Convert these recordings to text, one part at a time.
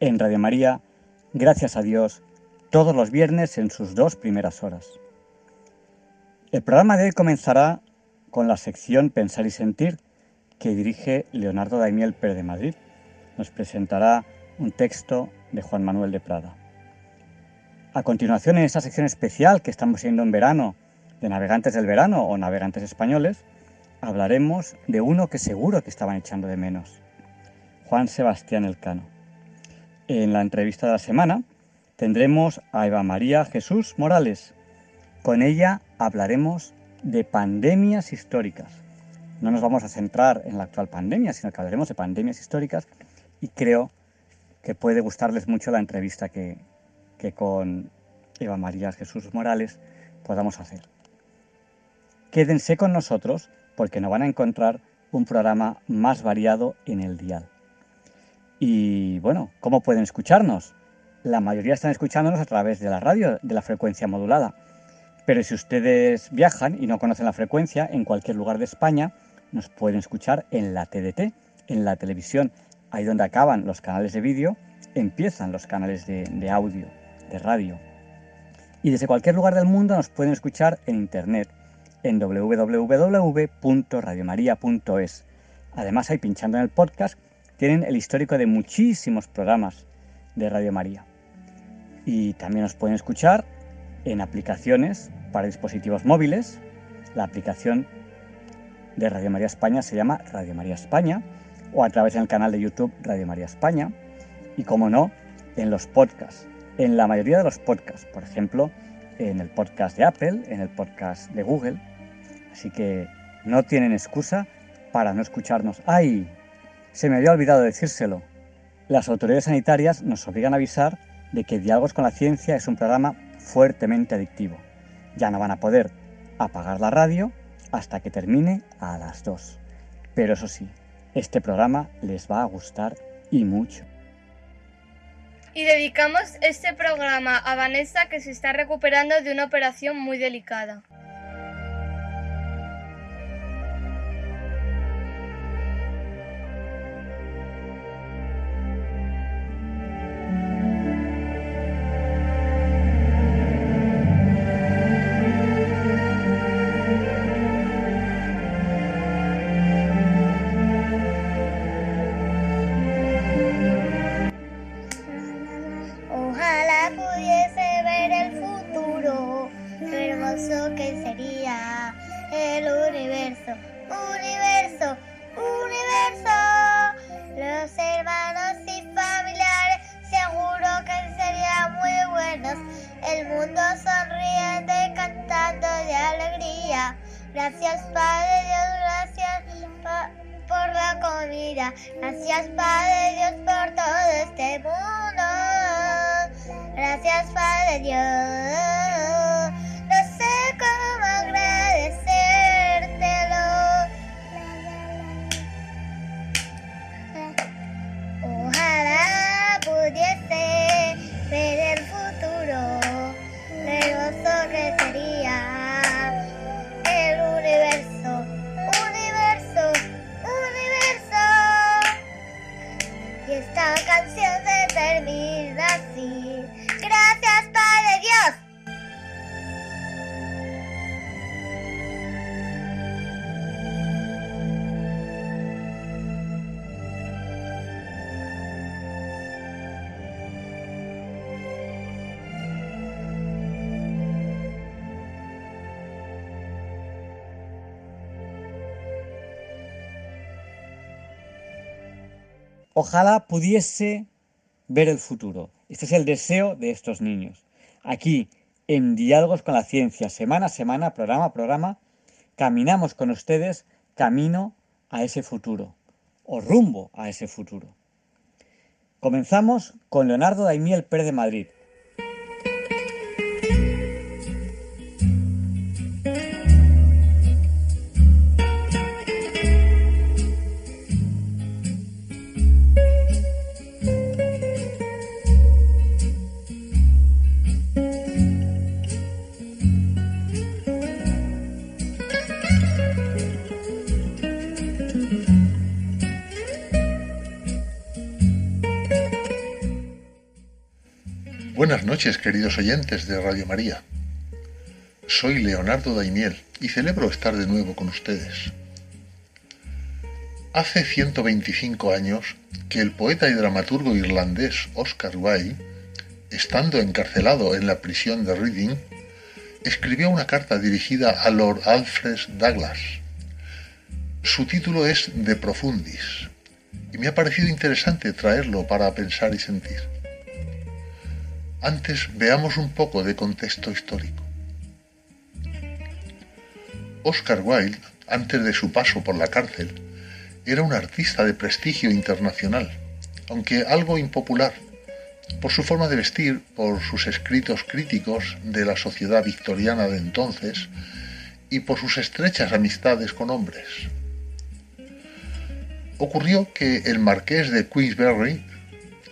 En Radio María, gracias a Dios, todos los viernes en sus dos primeras horas. El programa de hoy comenzará con la sección Pensar y Sentir que dirige Leonardo Daimiel Pérez de Madrid. Nos presentará un texto de Juan Manuel de Prada. A continuación, en esta sección especial que estamos siendo en verano, de navegantes del verano o navegantes españoles, hablaremos de uno que seguro que estaban echando de menos, Juan Sebastián Elcano. En la entrevista de la semana tendremos a Eva María Jesús Morales. Con ella hablaremos de pandemias históricas. No nos vamos a centrar en la actual pandemia, sino que hablaremos de pandemias históricas y creo que puede gustarles mucho la entrevista que, que con Eva María Jesús Morales podamos hacer. Quédense con nosotros porque nos van a encontrar un programa más variado en el dial. Y bueno, ¿cómo pueden escucharnos? La mayoría están escuchándonos a través de la radio, de la frecuencia modulada. Pero si ustedes viajan y no conocen la frecuencia, en cualquier lugar de España, nos pueden escuchar en la TDT, en la televisión. Ahí donde acaban los canales de vídeo, empiezan los canales de, audio de radio. Y desde cualquier lugar del mundo nos pueden escuchar en internet en www.radiomaria.es. Además, ahí pinchando en el podcast tienen el histórico de muchísimos programas de Radio María. Y también nos pueden escuchar en aplicaciones para dispositivos móviles. La aplicación de Radio María España se llama Radio María España o a través del canal de YouTube Radio María España. Y como no, en los podcasts en la mayoría de los podcasts, por ejemplo, en el podcast de Apple, en el podcast de Google. Así que no tienen excusa para no escucharnos. ¡Ay! Se me había olvidado decírselo. Las autoridades sanitarias nos obligan a avisar de que Diálogos con la Ciencia es un programa fuertemente adictivo. Ya no van a poder apagar la radio hasta que termine a las 2. Pero eso sí, este programa les va a gustar y mucho. Y dedicamos este programa a Vanessa que se está recuperando de una operación muy delicada. Ojalá pudiese ver el futuro. Este es el deseo de estos niños. Aquí, en Diálogos con la Ciencia, semana a semana, programa a programa, caminamos con ustedes camino a ese futuro, o rumbo a ese futuro. Comenzamos con Leonardo Daimiel Pérez de Madrid, queridos oyentes de Radio María. Soy Leonardo Daimiel y celebro estar de nuevo con ustedes. Hace 125 años que el poeta y dramaturgo irlandés Oscar Wilde, estando encarcelado en la prisión de Reading, escribió una carta dirigida a Lord Alfred Douglas. Su título es De Profundis y me ha parecido interesante traerlo para pensar y sentir. Antes veamos un poco de contexto histórico. Oscar Wilde, antes de su paso por la cárcel, era un artista de prestigio internacional, aunque algo impopular, por su forma de vestir, por sus escritos críticos de la sociedad victoriana de entonces y por sus estrechas amistades con hombres. Ocurrió que el marqués de Queensberry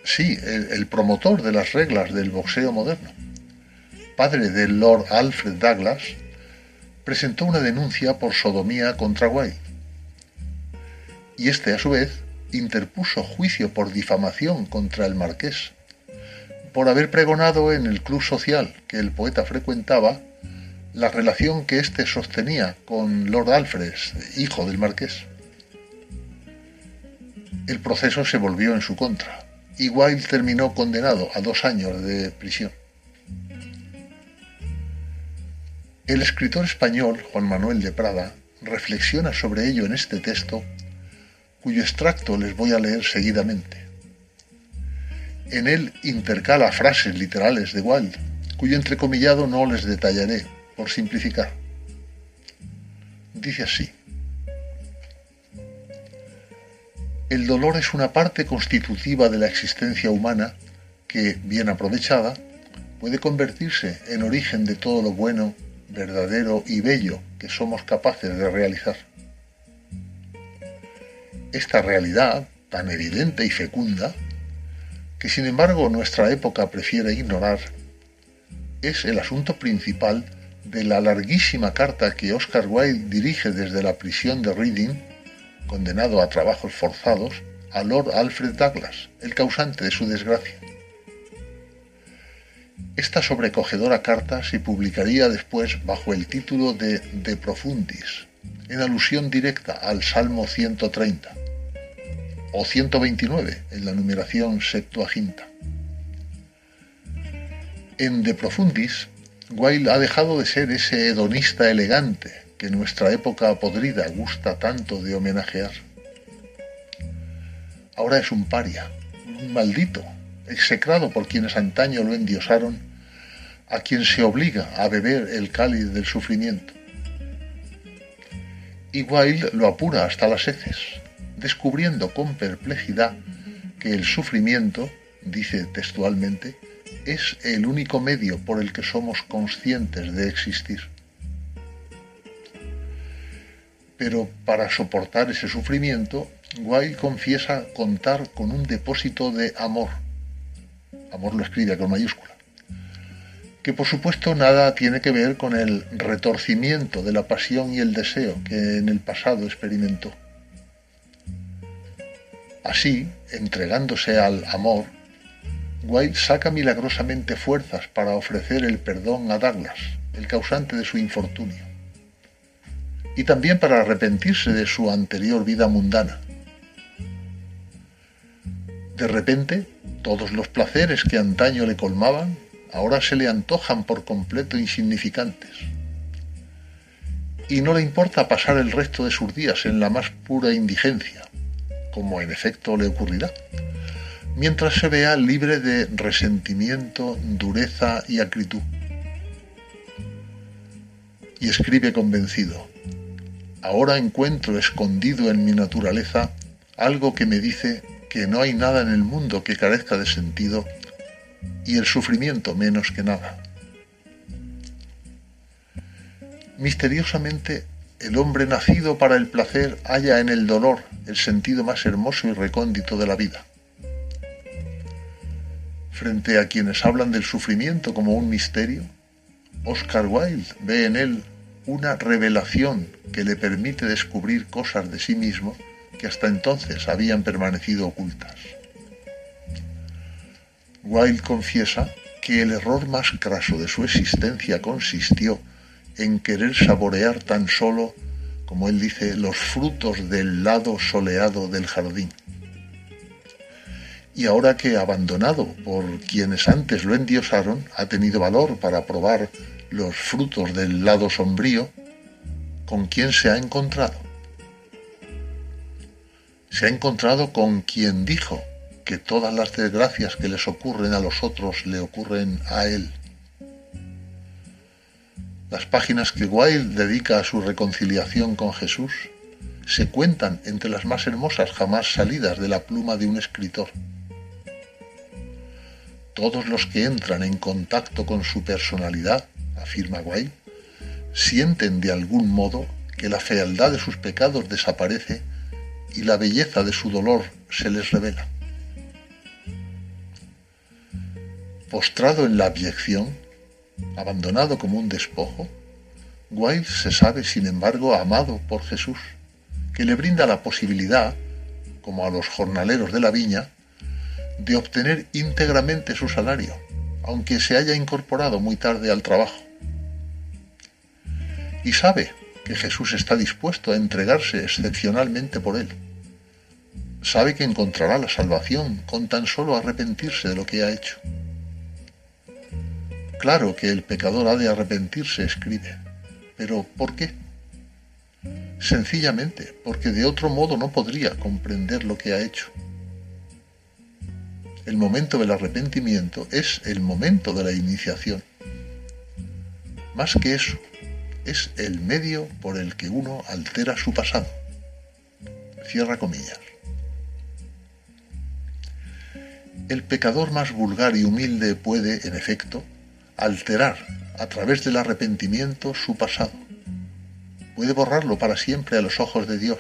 sí, el, promotor de las reglas del boxeo moderno, padre del Lord Alfred Douglas, presentó una denuncia por sodomía contra White. Y este, a su vez, interpuso juicio por difamación contra el marqués, por haber pregonado en el club social que el poeta frecuentaba la relación que éste sostenía con Lord Alfred, hijo del marqués. El proceso se volvió en su contra y Wilde terminó condenado a dos años de prisión. El escritor español Juan Manuel de Prada reflexiona sobre ello en este texto, cuyo extracto les voy a leer seguidamente. En él intercala frases literales de Wilde, cuyo entrecomillado no les detallaré, por simplificar. Dice así. El dolor es una parte constitutiva de la existencia humana que, bien aprovechada, puede convertirse en origen de todo lo bueno, verdadero y bello que somos capaces de realizar. Esta realidad, tan evidente y fecunda, que sin embargo nuestra época prefiere ignorar, es el asunto principal de la larguísima carta que Oscar Wilde dirige desde la prisión de Reading condenado a trabajos forzados, a Lord Alfred Douglas, el causante de su desgracia. Esta sobrecogedora carta se publicaría después bajo el título de De Profundis, en alusión directa al Salmo 130, o 129 en la numeración Septuaginta. En De Profundis, Wilde ha dejado de ser ese hedonista elegante que nuestra época podrida gusta tanto de homenajear. Ahora es un paria, un maldito, execrado por quienes antaño lo endiosaron, a quien se obliga a beber el cáliz del sufrimiento. Y Wilde lo apura hasta las heces, descubriendo con perplejidad que el sufrimiento, dice textualmente, es el único medio por el que somos conscientes de existir. Pero para soportar ese sufrimiento, Wilde confiesa contar con un depósito de amor. Amor lo escribe con mayúscula. Que por supuesto nada tiene que ver con el retorcimiento de la pasión y el deseo que en el pasado experimentó. Así, entregándose al amor, Wilde saca milagrosamente fuerzas para ofrecer el perdón a Douglas, el causante de su infortunio y también para arrepentirse de su anterior vida mundana. De repente, todos los placeres que antaño le colmaban ahora se le antojan por completo insignificantes. Y no le importa pasar el resto de sus días en la más pura indigencia, como en efecto le ocurrirá, mientras se vea libre de resentimiento, dureza y acritud. Y escribe convencido, ahora encuentro escondido en mi naturaleza algo que me dice que no hay nada en el mundo que carezca de sentido y el sufrimiento menos que nada. Misteriosamente, el hombre nacido para el placer halla en el dolor el sentido más hermoso y recóndito de la vida. Frente a quienes hablan del sufrimiento como un misterio, Oscar Wilde ve en él una revelación que le permite descubrir cosas de sí mismo que hasta entonces habían permanecido ocultas. Wilde confiesa que el error más craso de su existencia consistió en querer saborear tan solo, como él dice, los frutos del lado soleado del jardín. Y ahora que, abandonado por quienes antes lo endiosaron, ha tenido valor para probar los frutos del lado sombrío, ¿con quién se ha encontrado? Se ha encontrado con quien dijo que todas las desgracias que les ocurren a los otros le ocurren a él. Las páginas que Wilde dedica a su reconciliación con Jesús se cuentan entre las más hermosas jamás salidas de la pluma de un escritor. Todos los que entran en contacto con su personalidad afirma Guay, sienten de algún modo que la fealdad de sus pecados desaparece y la belleza de su dolor se les revela. Postrado en la abyección, abandonado como un despojo, Wilde se sabe, sin embargo, amado por Jesús, que le brinda la posibilidad, como a los jornaleros de la viña, de obtener íntegramente su salario, aunque se haya incorporado muy tarde al trabajo y sabe que Jesús está dispuesto a entregarse excepcionalmente por él. Sabe que encontrará la salvación con tan solo arrepentirse de lo que ha hecho. Claro que el pecador ha de arrepentirse, escribe, pero ¿por qué? Sencillamente porque de otro modo no podría comprender lo que ha hecho. El momento del arrepentimiento es el momento de la iniciación. Más que eso, es el medio por el que uno altera su pasado. Cierra comillas. El pecador más vulgar y humilde puede, en efecto, alterar a través del arrepentimiento su pasado. Puede borrarlo para siempre a los ojos de Dios,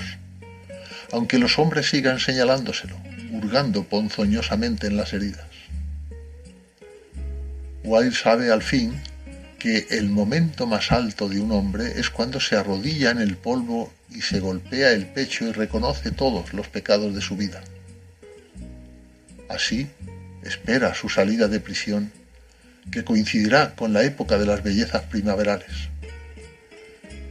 aunque los hombres sigan señalándoselo, hurgando ponzoñosamente en las heridas. Wilde sabe al fin que el momento más alto de un hombre es cuando se arrodilla en el polvo y se golpea el pecho y reconoce todos los pecados de su vida. Así espera su salida de prisión, que coincidirá con la época de las bellezas primaverales.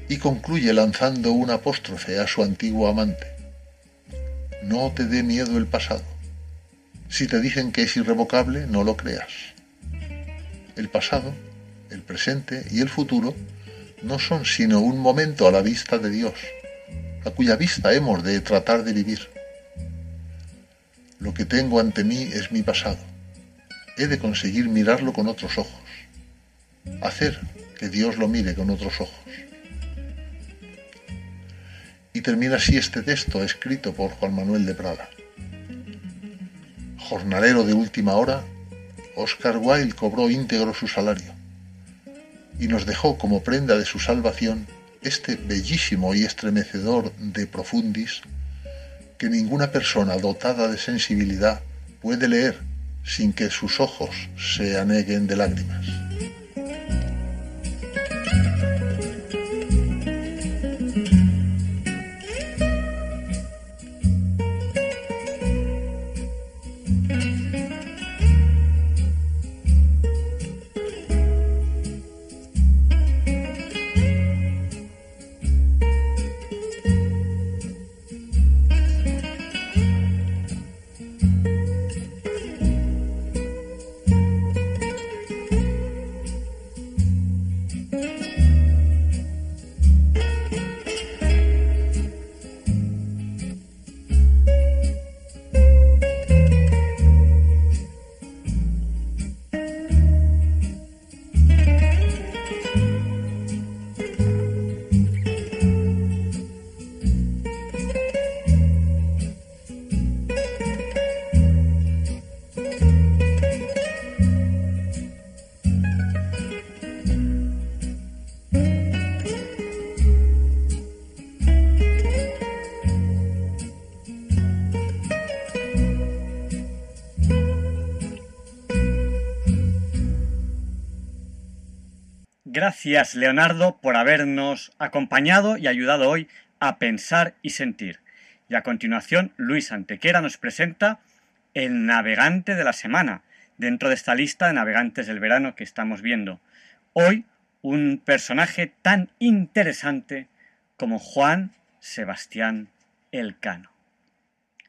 Y concluye lanzando un apóstrofe a su antiguo amante. No te dé miedo el pasado. Si te dicen que es irrevocable, no lo creas. El pasado el presente y el futuro no son sino un momento a la vista de Dios, a cuya vista hemos de tratar de vivir. Lo que tengo ante mí es mi pasado. He de conseguir mirarlo con otros ojos, hacer que Dios lo mire con otros ojos. Y termina así este texto escrito por Juan Manuel de Prada. Jornalero de última hora, Oscar Wilde cobró íntegro su salario y nos dejó como prenda de su salvación este bellísimo y estremecedor de profundis que ninguna persona dotada de sensibilidad puede leer sin que sus ojos se aneguen de lágrimas. Gracias, Leonardo, por habernos acompañado y ayudado hoy a pensar y sentir. Y a continuación, Luis Antequera nos presenta el navegante de la semana, dentro de esta lista de navegantes del verano que estamos viendo. Hoy, un personaje tan interesante como Juan Sebastián Elcano.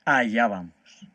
Allá vamos.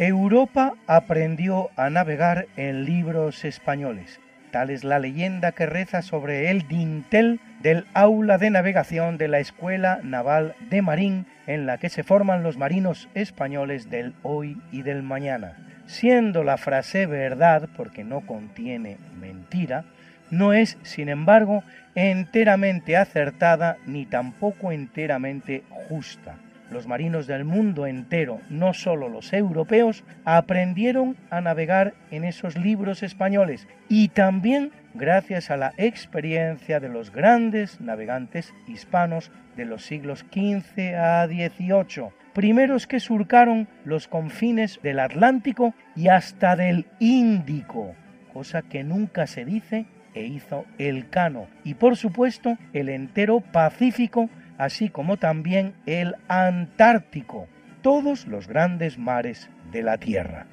Europa aprendió a navegar en libros españoles. Tal es la leyenda que reza sobre el dintel del aula de navegación de la Escuela Naval de Marín en la que se forman los marinos españoles del hoy y del mañana. Siendo la frase verdad, porque no contiene mentira, no es, sin embargo, enteramente acertada ni tampoco enteramente justa los marinos del mundo entero, no solo los europeos, aprendieron a navegar en esos libros españoles y también gracias a la experiencia de los grandes navegantes hispanos de los siglos XV a XVIII, primeros que surcaron los confines del Atlántico y hasta del Índico, cosa que nunca se dice e hizo el Cano, y por supuesto el entero Pacífico así como también el Antártico, todos los grandes mares de la Tierra.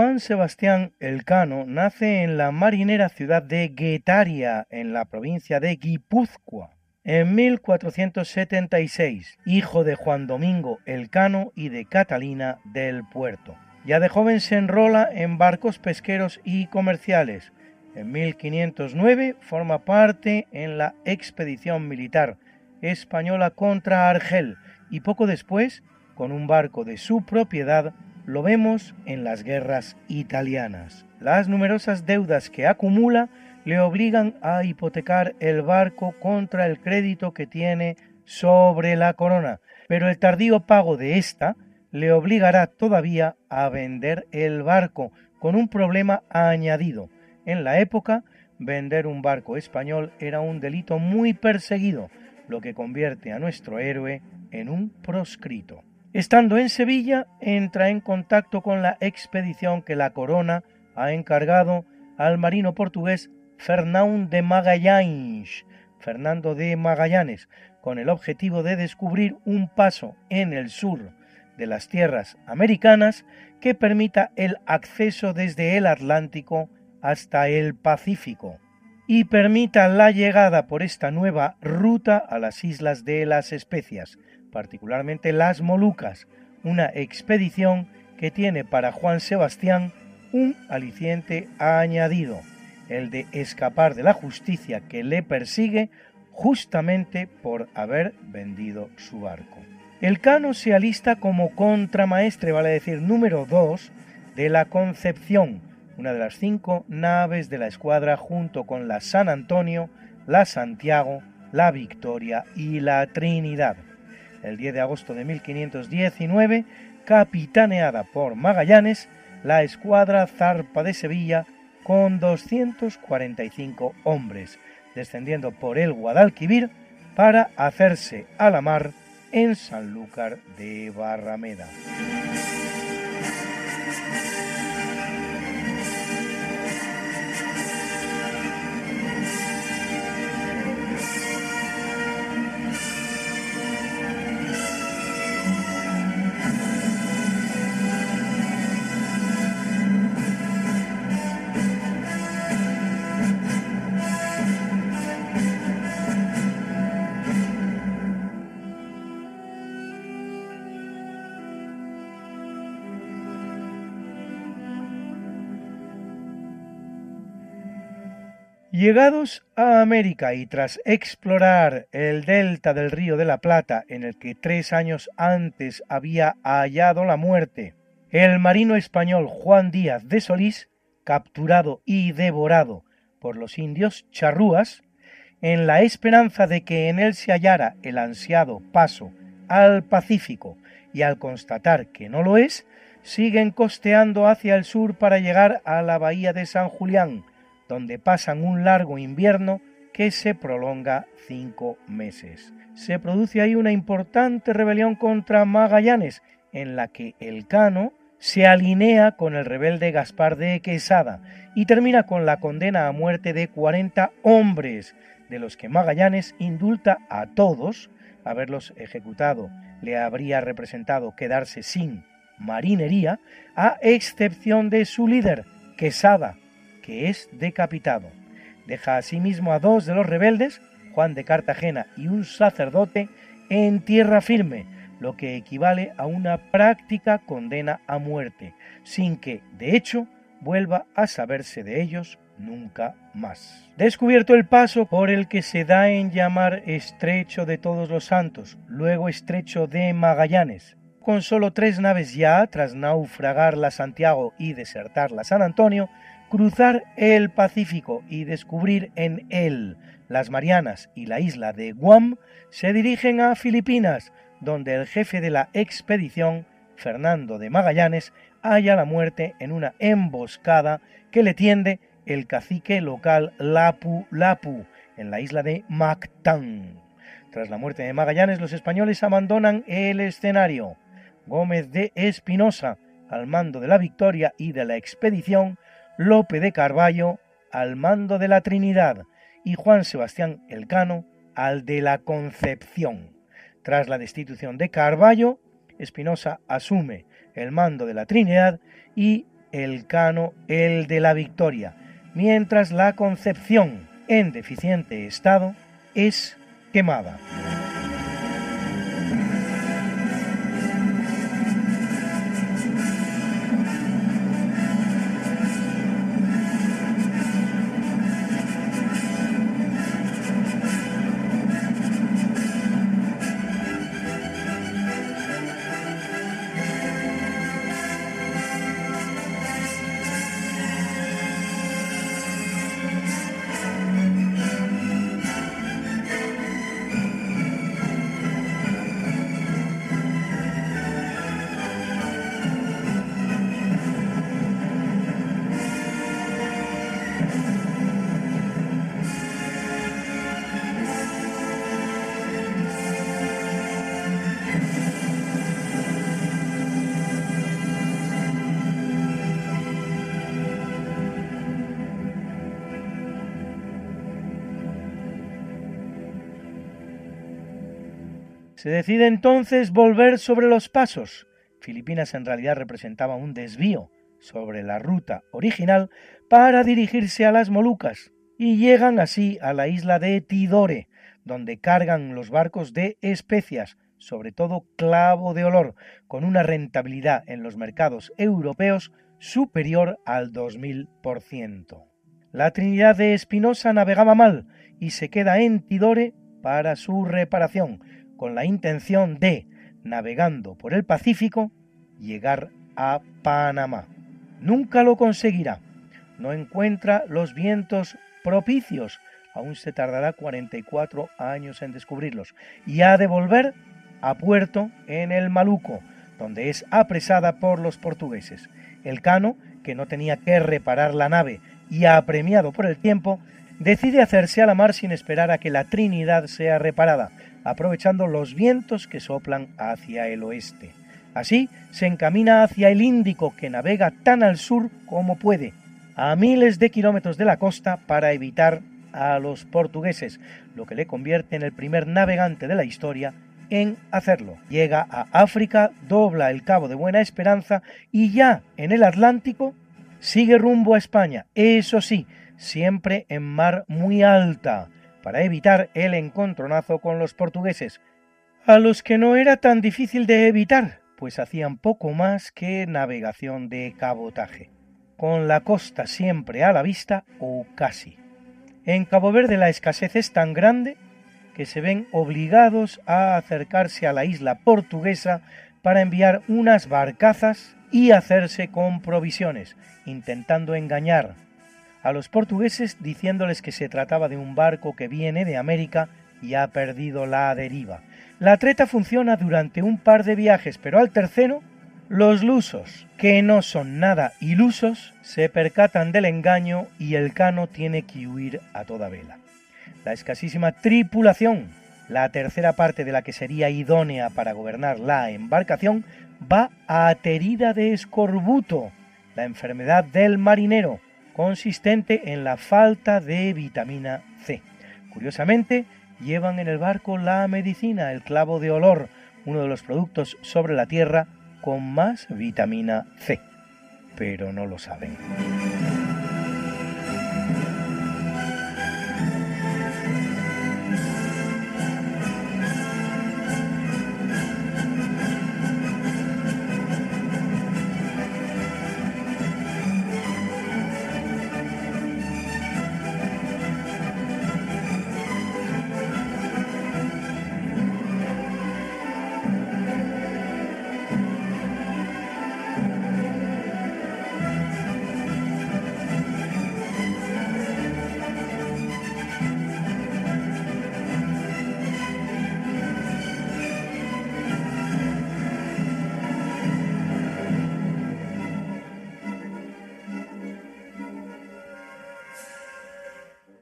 Juan Sebastián Elcano nace en la marinera ciudad de Guetaria, en la provincia de Guipúzcoa, en 1476, hijo de Juan Domingo Elcano y de Catalina del Puerto. Ya de joven se enrola en barcos pesqueros y comerciales. En 1509 forma parte en la expedición militar española contra Argel y poco después, con un barco de su propiedad, lo vemos en las guerras italianas. Las numerosas deudas que acumula le obligan a hipotecar el barco contra el crédito que tiene sobre la corona, pero el tardío pago de esta le obligará todavía a vender el barco, con un problema añadido. En la época, vender un barco español era un delito muy perseguido, lo que convierte a nuestro héroe en un proscrito. Estando en Sevilla, entra en contacto con la expedición que la corona ha encargado al marino portugués Fernão de Magalhães, Fernando de Magallanes, con el objetivo de descubrir un paso en el sur de las tierras americanas que permita el acceso desde el Atlántico hasta el Pacífico y permita la llegada por esta nueva ruta a las islas de las especias, particularmente las Molucas, una expedición que tiene para Juan Sebastián un aliciente añadido, el de escapar de la justicia que le persigue justamente por haber vendido su barco. El Cano se alista como contramaestre, vale decir número 2, de la Concepción, una de las cinco naves de la escuadra junto con la San Antonio, la Santiago, la Victoria y la Trinidad. El 10 de agosto de 1519, capitaneada por Magallanes, la escuadra zarpa de Sevilla con 245 hombres, descendiendo por el Guadalquivir para hacerse a la mar en Sanlúcar de Barrameda. Llegados a América y tras explorar el delta del río de la Plata, en el que tres años antes había hallado la muerte, el marino español Juan Díaz de Solís, capturado y devorado por los indios charrúas, en la esperanza de que en él se hallara el ansiado paso al Pacífico y al constatar que no lo es, siguen costeando hacia el sur para llegar a la bahía de San Julián, donde pasan un largo invierno que se prolonga cinco meses. Se produce ahí una importante rebelión contra Magallanes, en la que el Cano se alinea con el rebelde Gaspar de Quesada y termina con la condena a muerte de 40 hombres, de los que Magallanes indulta a todos, haberlos ejecutado le habría representado quedarse sin marinería, a excepción de su líder, Quesada, que es decapitado. Deja asimismo a dos de los rebeldes, Juan de Cartagena y un sacerdote, en tierra firme, lo que equivale a una práctica condena a muerte, sin que, de hecho, vuelva a saberse de ellos nunca más. Descubierto el paso por el que se da en llamar Estrecho de Todos los Santos, luego Estrecho de Magallanes, con solo tres naves ya, tras naufragar la Santiago y desertar la San Antonio, cruzar el Pacífico y descubrir en él las Marianas y la isla de Guam, se dirigen a Filipinas, donde el jefe de la expedición, Fernando de Magallanes, halla la muerte en una emboscada que le tiende el cacique local Lapu Lapu, en la isla de Mactán. Tras la muerte de Magallanes, los españoles abandonan el escenario. Gómez de Espinosa, al mando de la victoria y de la expedición, Lope de Carballo al mando de la Trinidad y Juan Sebastián Elcano al de la Concepción. Tras la destitución de Carballo, Espinosa asume el mando de la Trinidad y Elcano el de la Victoria, mientras la Concepción, en deficiente estado, es quemada. Se decide entonces volver sobre los pasos. Filipinas en realidad representaba un desvío sobre la ruta original para dirigirse a las Molucas y llegan así a la isla de Tidore, donde cargan los barcos de especias, sobre todo clavo de olor, con una rentabilidad en los mercados europeos superior al 2000%. La Trinidad de Espinosa navegaba mal y se queda en Tidore para su reparación, con la intención de, navegando por el Pacífico, llegar a Panamá. Nunca lo conseguirá. No encuentra los vientos propicios. Aún se tardará 44 años en descubrirlos. Y ha de volver a puerto en el Maluco, donde es apresada por los portugueses. El Cano, que no tenía que reparar la nave y apremiado por el tiempo, decide hacerse a la mar sin esperar a que la Trinidad sea reparada, aprovechando los vientos que soplan hacia el oeste. Así se encamina hacia el Índico, que navega tan al sur como puede, a miles de kilómetros de la costa para evitar a los portugueses, lo que le convierte en el primer navegante de la historia en hacerlo. Llega a África, dobla el Cabo de Buena Esperanza y ya en el Atlántico sigue rumbo a España, eso sí, siempre en mar muy alta, para evitar el encontronazo con los portugueses, a los que no era tan difícil de evitar, pues hacían poco más que navegación de cabotaje, con la costa siempre a la vista o casi. En Cabo Verde la escasez es tan grande que se ven obligados a acercarse a la isla portuguesa para enviar unas barcazas y hacerse con provisiones, intentando engañar a los portugueses diciéndoles que se trataba de un barco que viene de América y ha perdido la deriva. La treta funciona durante un par de viajes, pero al tercero, los lusos, que no son nada ilusos, se percatan del engaño y el cano tiene que huir a toda vela. La escasísima tripulación, la tercera parte de la que sería idónea para gobernar la embarcación, va aterida de escorbuto, la enfermedad del marinero, consistente en la falta de vitamina C. Curiosamente, llevan en el barco la medicina, el clavo de olor, uno de los productos sobre la Tierra con más vitamina C. Pero no lo saben.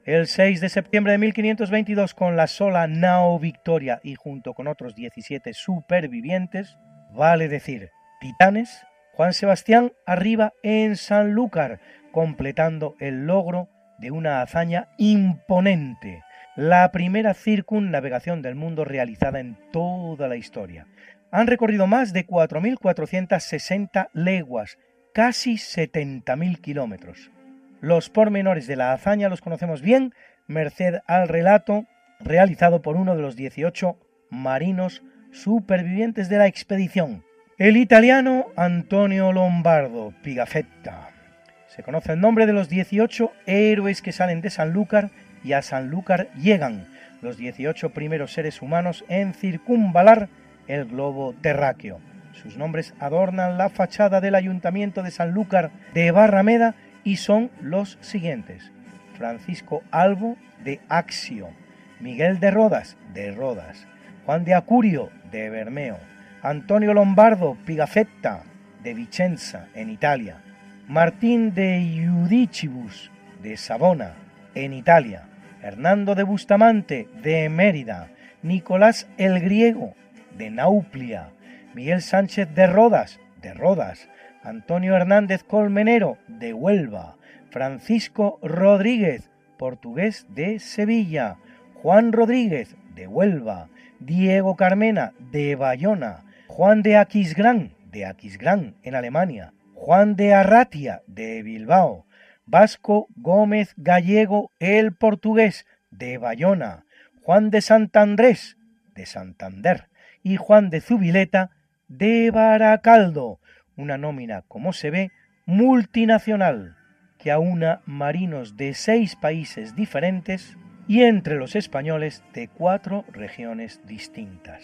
El 6 de septiembre de 1522, con la sola nao Victoria y junto con otros 17 supervivientes, vale decir, titanes, Juan Sebastián arriba en Sanlúcar, completando el logro de una hazaña imponente, la primera circunnavegación del mundo realizada en toda la historia. Han recorrido más de 4.460 leguas, casi 70.000 kilómetros. Los pormenores de la hazaña los conocemos bien, merced al relato realizado por uno de los 18 marinos supervivientes de la expedición, el italiano Antonio Lombardo Pigafetta. Se conoce el nombre de los 18 héroes que salen de Sanlúcar y a Sanlúcar llegan, los 18 primeros seres humanos en circunvalar el globo terráqueo. Sus nombres adornan la fachada del ayuntamiento de Sanlúcar de Barrameda y son los siguientes. Francisco Albo de Axio, Miguel de Rodas de Rodas, Juan de Acurio de Bermeo, Antonio Lombardo Pigafetta de Vicenza en Italia, Martín de Iudicibus de Savona en Italia, Hernando de Bustamante de Mérida, Nicolás el Griego de Nauplia, Miguel Sánchez de Rodas de Rodas, Antonio Hernández Colmenero, de Huelva, Francisco Rodríguez, portugués de Sevilla, Juan Rodríguez, de Huelva, Diego Carmena de Bayona, Juan de Aquisgrán de Aquisgrán en Alemania, Juan de Arratia de Bilbao, Vasco Gómez Gallego el portugués de Bayona, Juan de Santandrés de Santander. Y Juan de Zubileta de Baracaldo, una nómina, como se ve, multinacional que aúna marinos de seis países diferentes y entre los españoles de cuatro regiones distintas.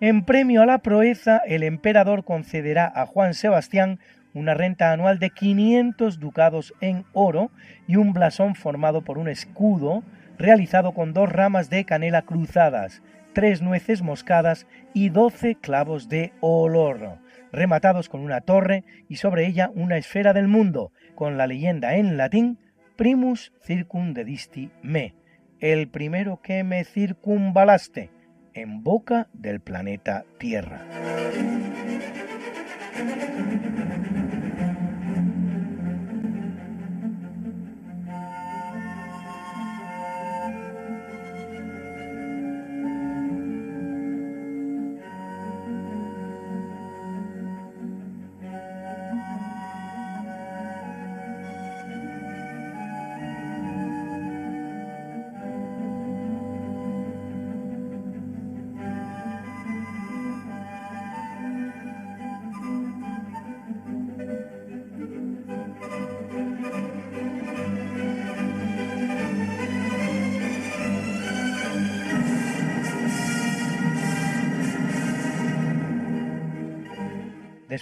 En premio a la proeza, el emperador concederá a Juan Sebastián una renta anual de 500 ducados en oro y un blasón formado por un escudo realizado con dos ramas de canela cruzadas, tres nueces moscadas y doce clavos de olor, rematados con una torre y sobre ella una esfera del mundo, con la leyenda en latín Primus circundedisti me, el primero que me circunvalaste, en boca del planeta Tierra.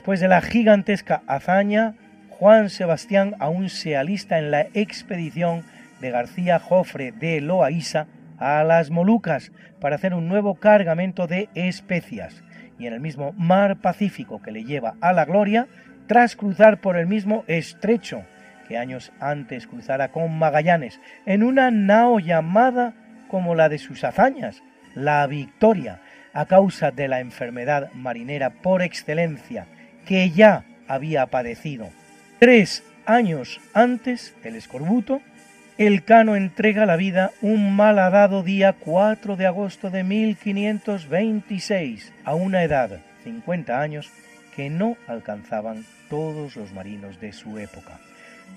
Después de la gigantesca hazaña, Juan Sebastián aún se alista en la expedición de García Jofre de Loaiza a las Molucas para hacer un nuevo cargamento de especias y en el mismo mar Pacífico que le lleva a la gloria, tras cruzar por el mismo estrecho que años antes cruzara con Magallanes en una nao llamada como la de sus hazañas, la Victoria, a causa de la enfermedad marinera por excelencia que ya había padecido. Tres años antes, el escorbuto, el cano entrega la vida un malhadado día 4 de agosto de 1526, a una edad, 50 años, que no alcanzaban todos los marinos de su época.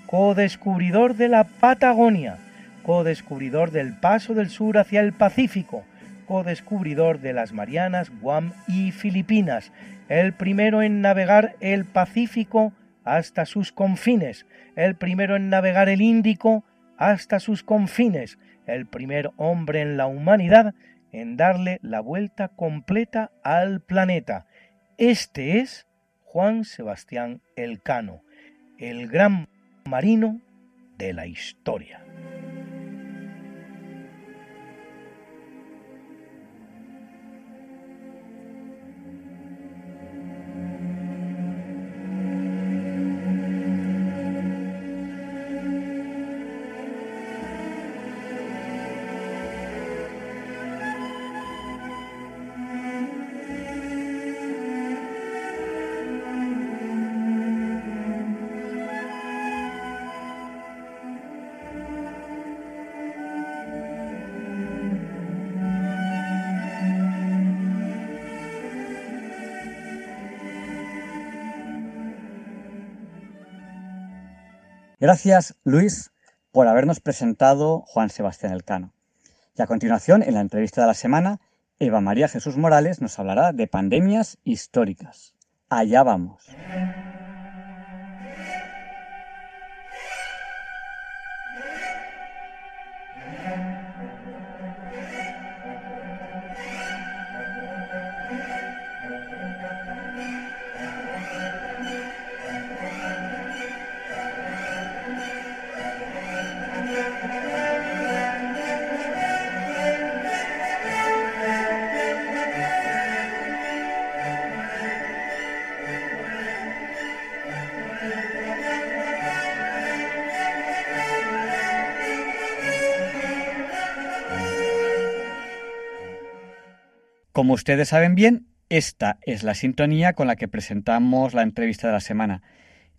Co-descubridor de la Patagonia, co-descubridor del paso del sur hacia el Pacífico, co-descubridor de las Marianas, Guam y Filipinas, el primero en navegar el Pacífico hasta sus confines, el primero en navegar el Índico hasta sus confines, el primer hombre en la humanidad en darle la vuelta completa al planeta. Este es Juan Sebastián Elcano, el gran marino de la historia. Gracias, Luis, por habernos presentado Juan Sebastián Elcano. Y a continuación, en la entrevista de la semana, Eva María Jesús Morales nos hablará de pandemias históricas. Allá vamos. Como ustedes saben bien, esta es la sintonía con la que presentamos la entrevista de la semana.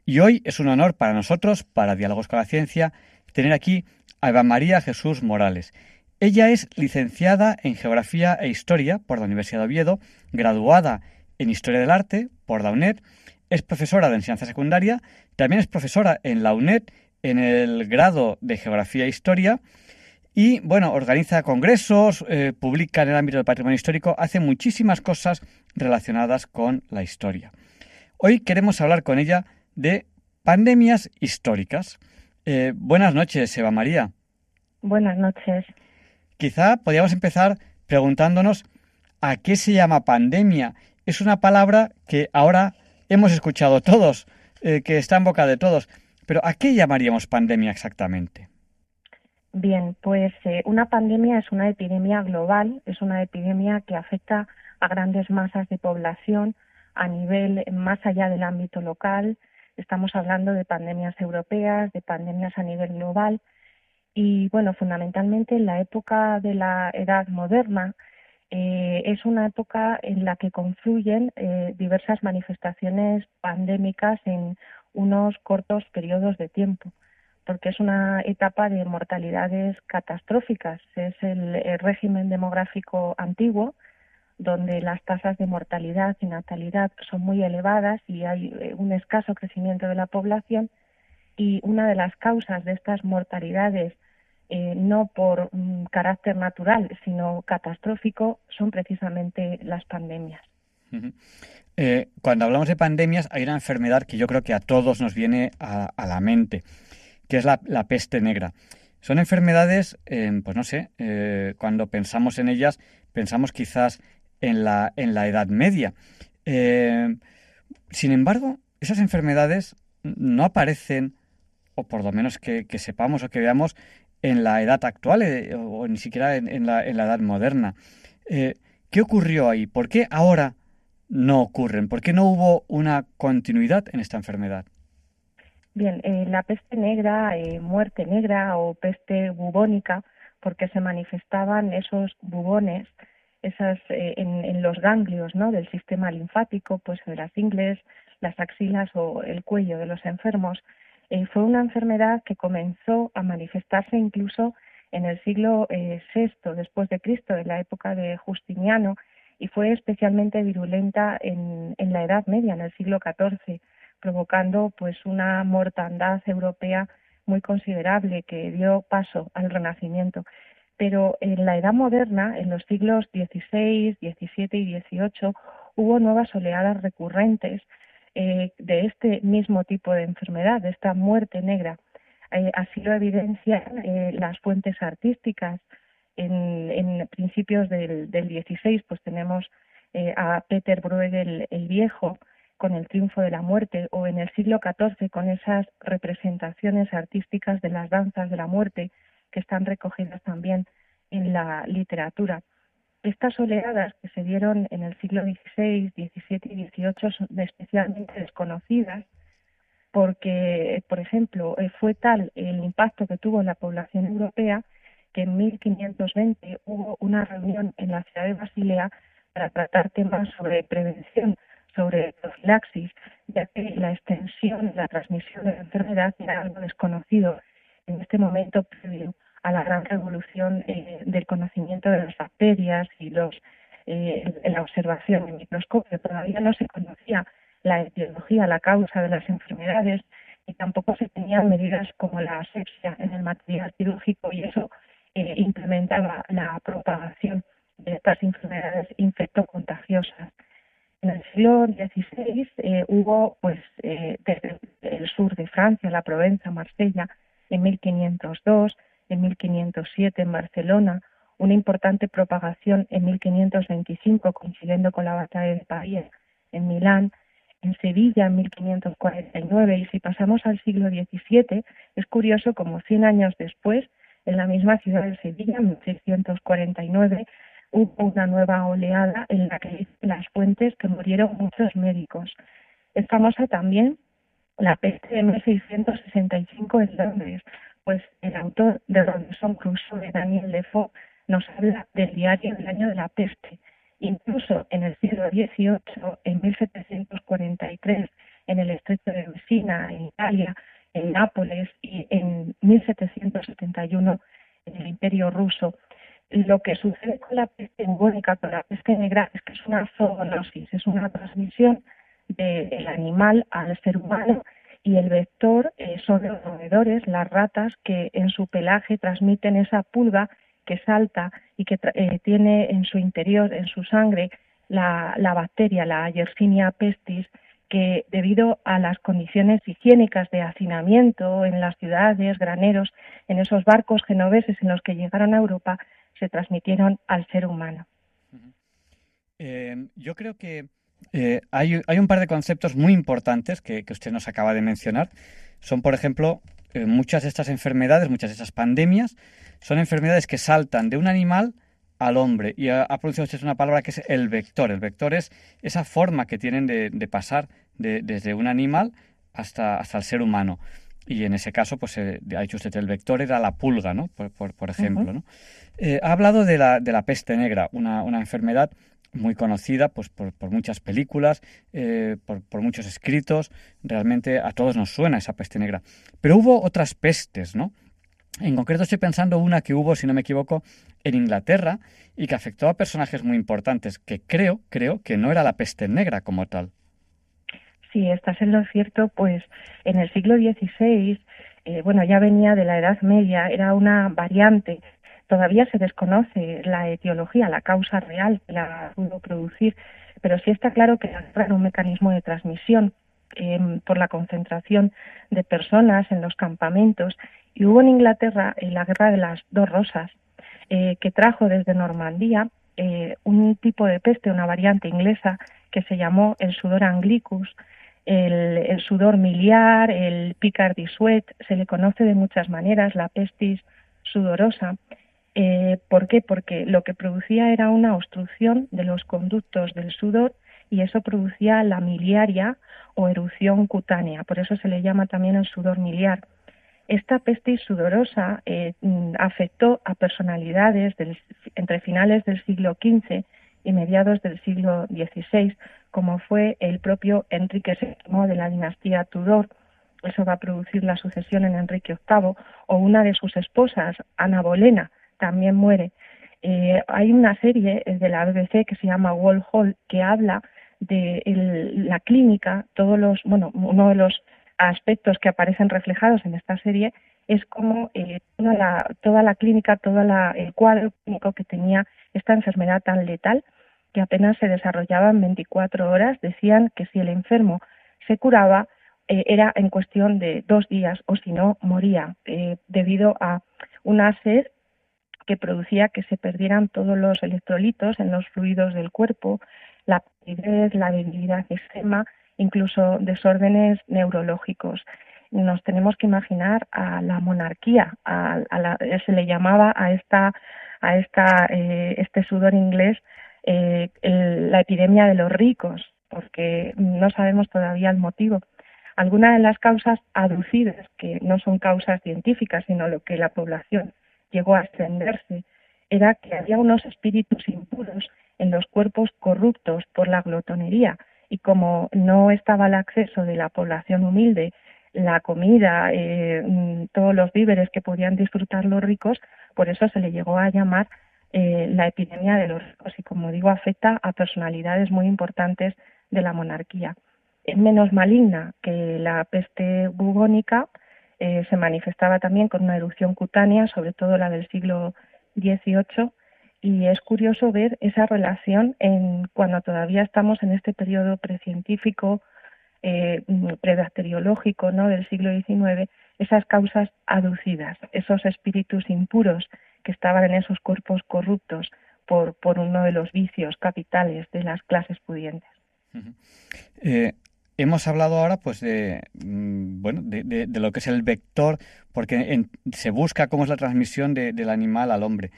Y hoy es un honor para nosotros, para Diálogos con la Ciencia, tener aquí a Eva María Jesús Morales. Ella es licenciada en Geografía e Historia por la Universidad de Oviedo, graduada en Historia del Arte por la UNED, es profesora de enseñanza secundaria, también es profesora en la UNED en el grado de Geografía e Historia y, bueno, organiza congresos, eh, publica en el ámbito del patrimonio histórico, hace muchísimas cosas relacionadas con la historia. Hoy queremos hablar con ella de pandemias históricas. Eh, buenas noches, Eva María. Buenas noches. Quizá podríamos empezar preguntándonos a qué se llama pandemia. Es una palabra que ahora hemos escuchado todos, eh, que está en boca de todos. Pero ¿a qué llamaríamos pandemia exactamente? Bien, pues eh, una pandemia es una epidemia global, es una epidemia que afecta a grandes masas de población a nivel más allá del ámbito local. Estamos hablando de pandemias europeas, de pandemias a nivel global. Y bueno, fundamentalmente en la época de la Edad Moderna eh, es una época en la que confluyen eh, diversas manifestaciones pandémicas en unos cortos periodos de tiempo, porque es una etapa de mortalidades catastróficas. Es el, régimen demográfico antiguo, donde las tasas de mortalidad y natalidad son muy elevadas y hay eh, un escaso crecimiento de la población. Y una de las causas de estas mortalidades, eh, no por mm, carácter natural, sino catastrófico, son precisamente las pandemias. Eh, cuando hablamos de pandemias hay una enfermedad que yo creo que a todos nos viene a, la mente, que es la, peste negra. Son enfermedades, eh, pues no sé, eh, cuando pensamos en ellas, pensamos quizás en la, en la Edad Media. sin embargo, esas enfermedades no aparecen, o por lo menos que, sepamos o que veamos, en la edad actual o ni siquiera en, la, en la edad moderna. ¿Qué ocurrió ahí? ¿Por qué ahora no ocurren? ¿Por qué no hubo una continuidad en esta enfermedad? Bien, eh, la peste negra, eh, muerte negra o peste bubónica, porque se manifestaban esos bubones esas, eh, en, los ganglios ¿no? del sistema linfático, pues en las ingles, las axilas o el cuello de los enfermos. fue una enfermedad que comenzó a manifestarse incluso en el siglo VI después de Cristo, en la época de Justiniano, y fue especialmente virulenta en, la Edad Media, en el siglo XIV, provocando pues una mortandad europea muy considerable que dio paso al Renacimiento. Pero en la Edad Moderna, en los siglos XVI, XVII y XVIII, hubo nuevas oleadas recurrentes eh, de este mismo tipo de enfermedad, de esta muerte negra. Eh, así lo evidencian eh, las fuentes artísticas, en, principios del, del 16 pues tenemos eh, a Peter Bruegel el Viejo con el triunfo de la muerte o en el siglo XIV con esas representaciones artísticas de las danzas de la muerte que están recogidas también en la literatura. Estas oleadas que se dieron en el siglo XVI, XVII y XVIII son especialmente desconocidas porque, por ejemplo, eh, fue tal el impacto que tuvo en la población europea que en 1520 hubo una reunión en la ciudad de Basilea para tratar temas sobre prevención, sobre profilaxis, ya que la extensión la transmisión de la enfermedad era algo desconocido en este momento previo a la gran revolución eh, del conocimiento de las bacterias y los eh, la observación en microscopio. Todavía no se conocía la etiología, la causa de las enfermedades y tampoco se tenían medidas como la asepsia en el material quirúrgico y eso eh, implementaba la propagación de estas enfermedades infectocontagiosas. En el siglo XVI eh, hubo, pues, eh, desde el sur de Francia, la Provenza, Marsella, en 1502, en 1507 en Barcelona, una importante propagación en 1525, coincidiendo con la batalla de París en Milán, en Sevilla en 1549, y si pasamos al siglo XVII, es curioso como 100 años después en la misma ciudad de Sevilla, en 1649, hubo una nueva oleada en la que las fuentes que murieron muchos médicos. Es famosa también la peste de 1665 en Londres, pues el autor de Robinson Crusoe, Daniel Defoe, nos habla del diario del año de la peste. Incluso en el siglo XVIII, en 1743, en el estrecho de Messina, en Italia, en Nápoles y en 1771 en el Imperio ruso. Lo que sucede con la peste bubónica, con la peste negra, es que es una zoonosis, es una transmisión del animal al ser humano y el vector eh, son los roedores, las ratas, que en su pelaje transmiten esa pulga que salta y que eh, tiene en su interior, en su sangre, la, la bacteria, la Yersinia pestis, que debido a las condiciones higiénicas de hacinamiento en las ciudades, graneros, en esos barcos genoveses en los que llegaron a Europa, se transmitieron al ser humano. Eh, yo creo que eh, hay, un par de conceptos muy importantes que, usted nos acaba de mencionar. Son, por ejemplo, eh, muchas de estas enfermedades, muchas de estas pandemias, son enfermedades que saltan de un animal al hombre. Y ha, pronunciado usted una palabra que es el vector. El vector es esa forma que tienen de, pasar desde un animal hasta, hasta el ser humano. Y en ese caso, pues eh, ha dicho usted, el vector era la pulga, ¿no? Por, ejemplo, ¿no? ha hablado de la, de la peste negra, una, una enfermedad muy conocida pues, por, muchas películas, eh, por, muchos escritos. Realmente a todos nos suena esa peste negra. Pero hubo otras pestes, ¿no? En concreto estoy pensando una que hubo, si no me equivoco, en Inglaterra y que afectó a personajes muy importantes, que creo, creo que no era la peste negra como tal. Sí, estás en lo cierto, pues en el siglo XVI, eh, bueno, ya venía de la Edad Media, era una variante Todavía se desconoce la etiología, la causa real que la pudo producir, pero sí está claro que era un mecanismo de transmisión em, por la concentración de personas en los campamentos. Y hubo en Inglaterra eh, la Guerra de las Dos Rosas, eh, que trajo desde Normandía eh, un tipo de peste, una variante inglesa, que se llamó el sudor anglicus, el, sudor miliar, el picardy sweat, se le conoce de muchas maneras, la pestis sudorosa, eh, ¿Por qué? Porque lo que producía era una obstrucción de los conductos del sudor y eso producía la miliaria o erupción cutánea. Por eso se le llama también el sudor miliar. Esta pestis sudorosa eh, afectó a personalidades entre finales del siglo XV y mediados del siglo XVI, como fue el propio Enrique VII de la dinastía Tudor. Eso va a producir la sucesión en Enrique VIII, o una de sus esposas, Ana Bolena, también muere. Eh, hay una serie de la BBC que se llama Wall Hall que habla de la clínica, todos los, bueno, uno de los aspectos que aparecen reflejados en esta serie es como eh, toda, la, toda la clínica, todo el cuadro clínico que tenía esta enfermedad tan letal que apenas se desarrollaba en 24 horas. Decían que si el enfermo se curaba eh, era en cuestión de dos días o si no moría debido a una sed que producía que se perdieran todos los electrolitos en los fluidos del cuerpo, la palidez, la debilidad extrema, incluso desórdenes neurológicos. Nos tenemos que imaginar a la monarquía, a, se le llamaba a esta, a esta, eh, este sudor inglés eh, la epidemia de los ricos, porque no sabemos todavía el motivo. Algunas de las causas aducidas, que no son causas científicas, sino lo que la población llegó a extenderse era que había unos espíritus impuros en los cuerpos corruptos por la glotonería y como no estaba el acceso de la población humilde, la comida, eh, mm, todos los víveres que podían disfrutar los ricos, por eso se le llegó a llamar eh, la epidemia de los ricos y como digo afecta a personalidades muy importantes de la monarquía. Es menos maligna que la peste bubónica, eh, se manifestaba también con una erupción cutánea, sobre todo la del siglo XVIII, y es curioso ver esa relación en cuando todavía estamos en este periodo precientífico, eh, prebacteriológico ¿no? del siglo XIX, esas causas aducidas, esos espíritus impuros que estaban en esos cuerpos corruptos por, por uno de los vicios capitales de las clases pudientes. Hemos hablado ahora, pues, de, mm, bueno, de, lo que es el vector, porque se busca cómo es la transmisión del animal al hombre.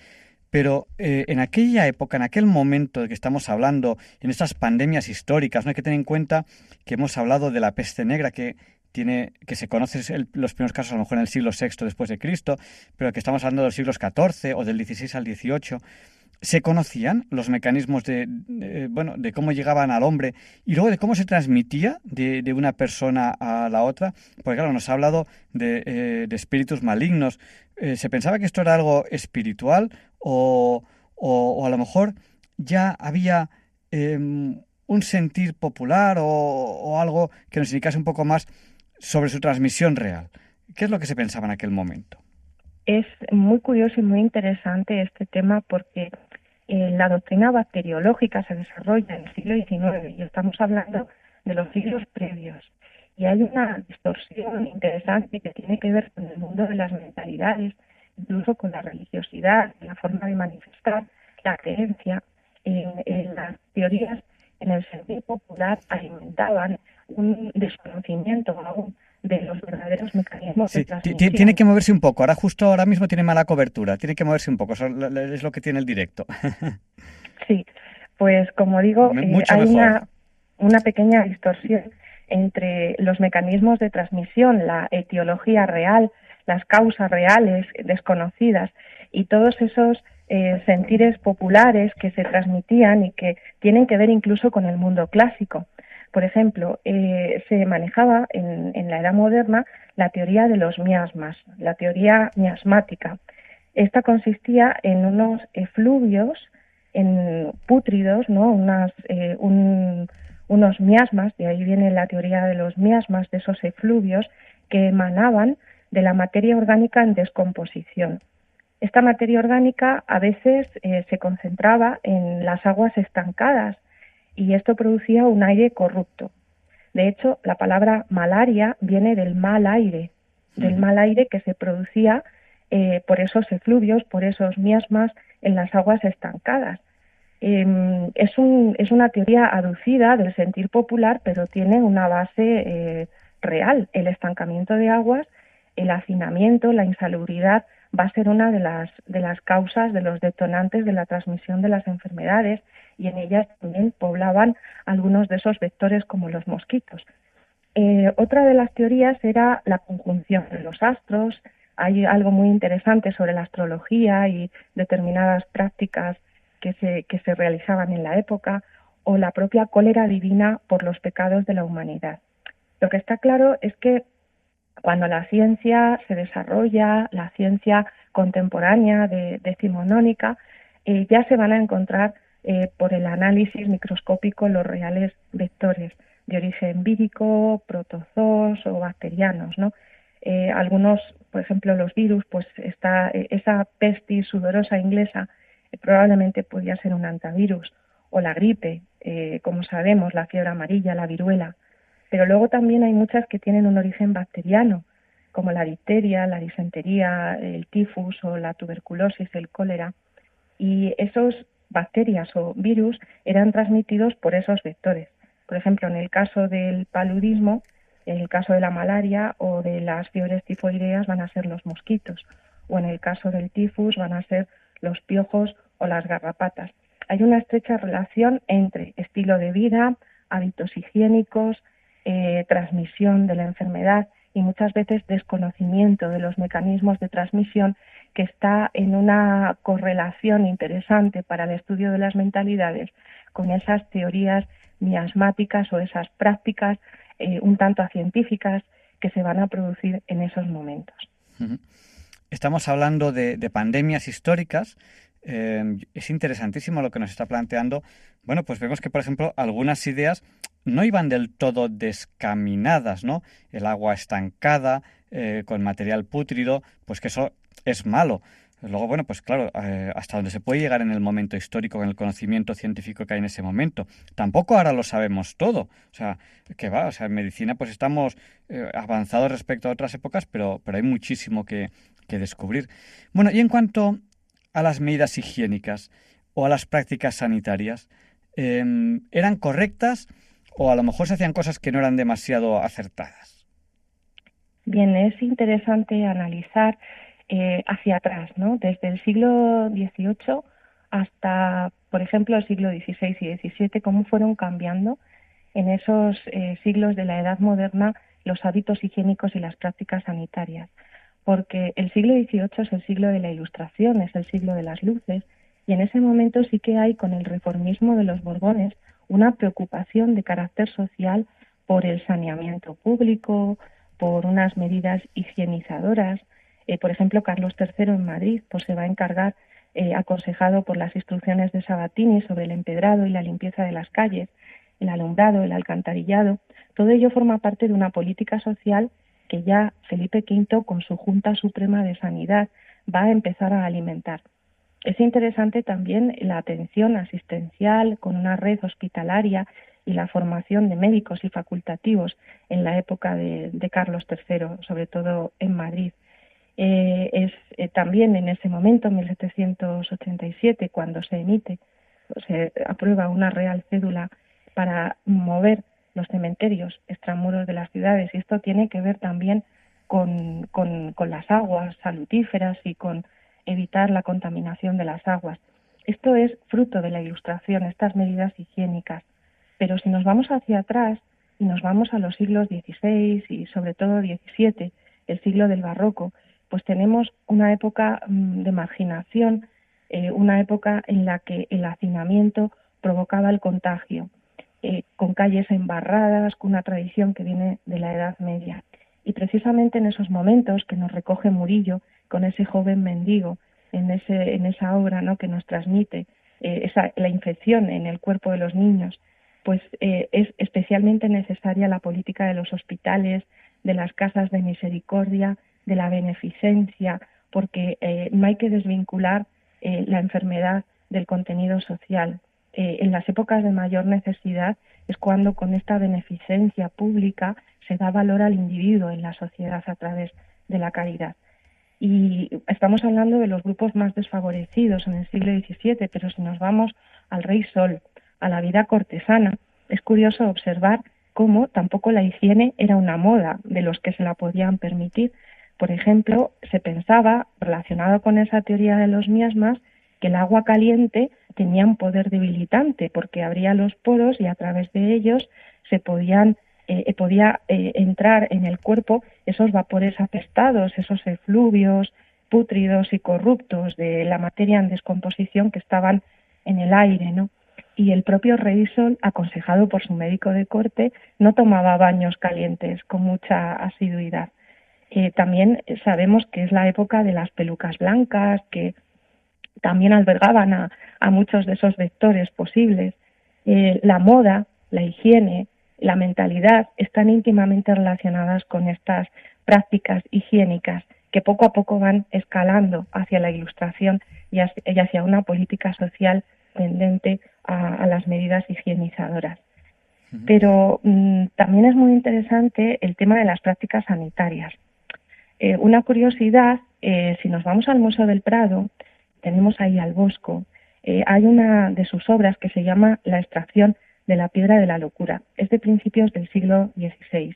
Pero eh, en aquella época, en aquel momento de que estamos hablando, en estas pandemias históricas, no hay que tener en cuenta que hemos hablado de la peste negra, que tiene, que se conocen los primeros casos a lo mejor en el siglo VI después de Cristo, pero que estamos hablando de los siglos XIV o del XVI al XVIII se conocían los mecanismos de, bueno de cómo llegaban al hombre y luego de cómo se transmitía de, de una persona a la otra porque claro nos ha hablado de, eh, espíritus malignos. Eh, se pensaba que esto era algo espiritual o, a lo mejor ya había em, un sentir popular o, algo que nos indicase un poco más sobre su transmisión real. ¿Qué es lo que se pensaba en aquel momento? Es muy curioso y muy interesante este tema porque eh, la doctrina bacteriológica se desarrolla en el siglo XIX y estamos hablando de los siglos previos. Y hay una distorsión interesante que tiene que ver con el mundo de las mentalidades, incluso con la religiosidad, la forma de manifestar la creencia. En, las teorías en el sentido popular alimentaban un desconocimiento aún de los verdaderos mecanismos de transmisión. Tiene que moverse un poco. Ahora justo ahora mismo tiene mala cobertura. Tiene que moverse un poco. Eso es lo que tiene el directo. sí, pues como digo, eh, hay una, una pequeña distorsión entre los mecanismos de transmisión, la etiología real, las causas reales desconocidas y todos esos eh, sentires populares que se transmitían y que tienen que ver incluso con el mundo clásico. Por ejemplo, eh, se manejaba en, en, la Edad Moderna la teoría de los miasmas, la teoría miasmática. Esta consistía en unos efluvios, en pútridos, ¿no? Unas, eh, un, unos miasmas, de ahí viene la teoría de los miasmas, de esos efluvios que emanaban de la materia orgánica en descomposición. Esta materia orgánica a veces eh, se concentraba en las aguas estancadas y esto producía un aire corrupto. De hecho, la palabra malaria viene del mal aire, del mal aire que se producía eh, por esos efluvios, por esos miasmas en las aguas estancadas. Em, es, un, es, una teoría aducida del sentir popular, pero tiene una base eh, real. El estancamiento de aguas, el hacinamiento, la insalubridad va a ser una de las, de las causas, de los detonantes de la transmisión de las enfermedades y en ellas también poblaban algunos de esos vectores como los mosquitos. Eh, otra de las teorías era la conjunción de los astros. Hay algo muy interesante sobre la astrología y determinadas prácticas que se, que se realizaban en la época o la propia cólera divina por los pecados de la humanidad. Lo que está claro es que cuando la ciencia se desarrolla, la ciencia contemporánea de, decimonónica, eh, ya se van a encontrar eh, por el análisis microscópico los reales vectores de origen vírico, protozoos o bacterianos, ¿no? Eh, algunos, por ejemplo, los virus, pues está esa pestis sudorosa inglesa probablemente podría ser un antivirus o la gripe, eh, como sabemos, la fiebre amarilla, la viruela. Pero luego también hay muchas que tienen un origen bacteriano, como la difteria, la disentería, el tifus o la tuberculosis, el cólera. Y esos bacterias o virus eran transmitidos por esos vectores. Por ejemplo, en el caso del paludismo, en el caso de la malaria o de las fiebres tifoideas van a ser los mosquitos, o en el caso del tifus van a ser los piojos o las garrapatas. Hay una estrecha relación entre estilo de vida, hábitos higiénicos, eh, transmisión de la enfermedad y muchas veces desconocimiento de los mecanismos de transmisión que está en una correlación interesante para el estudio de las mentalidades con esas teorías miasmáticas o esas prácticas eh, un tanto científicas que se van a producir en esos momentos. Estamos hablando de, pandemias históricas. Eh, es interesantísimo lo que nos está planteando. Bueno, pues vemos que, por ejemplo, algunas ideas no iban del todo descaminadas, ¿no? El agua estancada, eh, con material pútrido, pues que eso es malo. Luego, bueno, pues claro, eh, hasta donde se puede llegar en el momento histórico, con el conocimiento científico que hay en ese momento. Tampoco ahora lo sabemos todo. O sea, que va, o sea, en medicina pues estamos avanzados respecto a otras épocas, pero, pero hay muchísimo que, que descubrir. Bueno, y en cuanto a las medidas higiénicas o a las prácticas sanitarias, em, ¿eran correctas o a lo mejor se hacían cosas que no eran demasiado acertadas? Bien, es interesante analizar eh, hacia atrás, ¿no? Desde el siglo XVIII hasta, por ejemplo, el siglo XVI y XVII, cómo fueron cambiando en esos eh, siglos de la Edad Moderna los hábitos higiénicos y las prácticas sanitarias porque el siglo XVIII es el siglo de la Ilustración, es el siglo de las luces, y en ese momento sí que hay con el reformismo de los Borbones una preocupación de carácter social por el saneamiento público, por unas medidas higienizadoras. Eh, por ejemplo, Carlos III en Madrid pues, se va a encargar eh, aconsejado por las instrucciones de Sabatini sobre el empedrado y la limpieza de las calles, el alumbrado, el alcantarillado, todo ello forma parte de una política social que ya Felipe V, con su Junta Suprema de Sanidad, va a empezar a alimentar. Es interesante también la atención asistencial con una red hospitalaria y la formación de médicos y facultativos en la época de, Carlos III, sobre todo en Madrid. Eh, es eh, también en ese momento, 1787, cuando se emite, se aprueba una real cédula para mover los cementerios extramuros de las ciudades y esto tiene que ver también con, las aguas salutíferas y con evitar la contaminación de las aguas. Esto es fruto de la ilustración, estas medidas higiénicas. Pero si nos vamos hacia atrás y nos vamos a los siglos XVI y sobre todo XVII, el siglo del barroco, pues tenemos una época mm, de marginación, eh, una época en la que el hacinamiento provocaba el contagio, eh, con calles embarradas, con una tradición que viene de la Edad Media. Y precisamente en esos momentos que nos recoge Murillo con ese joven mendigo, en, ese, en esa obra ¿no? que nos transmite eh, esa, la infección en el cuerpo de los niños, pues eh, es especialmente necesaria la política de los hospitales, de las casas de misericordia, de la beneficencia, porque eh, no hay que desvincular la enfermedad del contenido social. en las épocas de mayor necesidad es cuando con esta beneficencia pública se da valor al individuo en la sociedad a través de la caridad. Y estamos hablando de los grupos más desfavorecidos en el siglo XVII, pero si nos vamos al Rey Sol, a la vida cortesana, es curioso observar cómo tampoco la higiene era una moda de los que se la podían permitir. Por ejemplo, se pensaba, relacionado con esa teoría de los miasmas, que el agua caliente tenía un poder debilitante porque abría los poros y a través de ellos se podían eh, podía eh, entrar en el cuerpo esos vapores apestados, esos efluvios pútridos y corruptos de la materia en descomposición que estaban en el aire, ¿no? y el propio Sol, aconsejado por su médico de corte, no tomaba baños calientes con mucha asiduidad. Eh, también sabemos que es la época de las pelucas blancas, que también albergaban a, muchos de esos vectores posibles. La moda, la higiene, la mentalidad están íntimamente relacionadas con estas prácticas higiénicas que poco a poco van escalando hacia la ilustración y hacia una política social tendente a, las medidas higienizadoras. Pero mm, también es muy interesante el tema de las prácticas sanitarias. Eh, una curiosidad, eh, si nos vamos al Museo del Prado, tenemos ahí al Bosco, eh, hay una de sus obras que se llama La extracción de la piedra de la locura. Es de principios del siglo XVI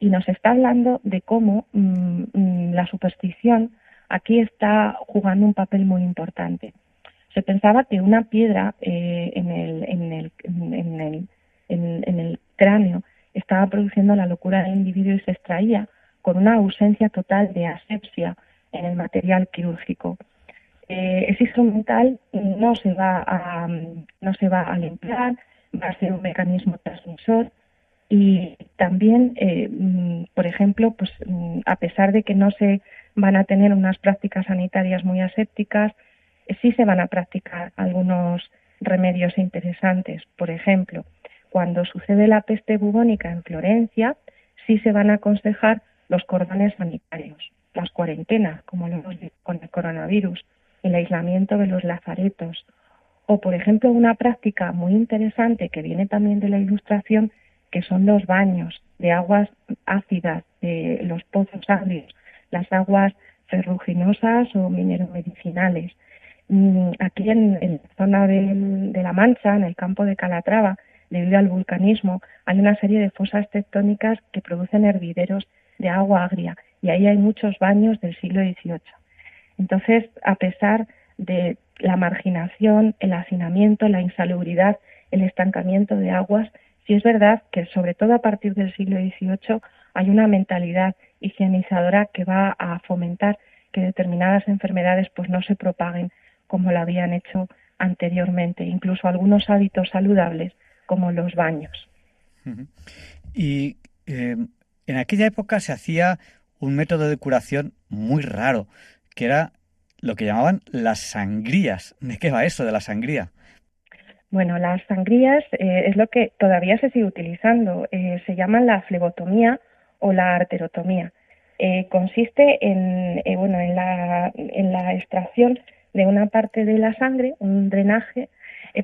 y nos está hablando de cómo mm, mm, la superstición aquí está jugando un papel muy importante se pensaba que una piedra eh, en, el, en, el, en, el, en, el cráneo estaba produciendo la locura del individuo y se extraía con una ausencia total de asepsia en el material quirúrgico. Eh, ese instrumental no se va a no se va a limpiar, va a ser un mecanismo transmisor y también, eh, mm, por ejemplo, pues mm, a pesar de que no se van a tener unas prácticas sanitarias muy asépticas, sí se van a practicar algunos remedios interesantes. Por ejemplo, cuando sucede la peste bubónica en Florencia, sí se van a aconsejar los cordones sanitarios, las cuarentenas, como lo hemos visto con el coronavirus, el aislamiento de los lazaretos, o por ejemplo una práctica muy interesante que viene también de la ilustración, que son los baños de aguas ácidas, de los pozos agrios, las aguas ferruginosas o mineromedicinales. Mm, aquí en, la zona de La Mancha, en el campo de Calatrava, debido al vulcanismo, hay una serie de fosas tectónicas que producen hervideros de agua agria y ahí hay muchos baños del siglo XVIII. Entonces, a pesar de la marginación, el hacinamiento, la insalubridad, el estancamiento de aguas, sí es verdad que sobre todo a partir del siglo XVIII hay una mentalidad higienizadora que va a fomentar que determinadas enfermedades pues no se propaguen como lo habían hecho anteriormente, incluso algunos hábitos saludables como los baños. Y eh, en aquella época se hacía un método de curación muy raro, que era lo que llamaban las sangrías. ¿De qué va eso de la sangría? Bueno, las sangrías eh, es lo que todavía se sigue utilizando. Eh, se llama la flebotomía o la arterotomía. Eh, consiste en, bueno, en la, en la extracción de una parte de la sangre, un drenaje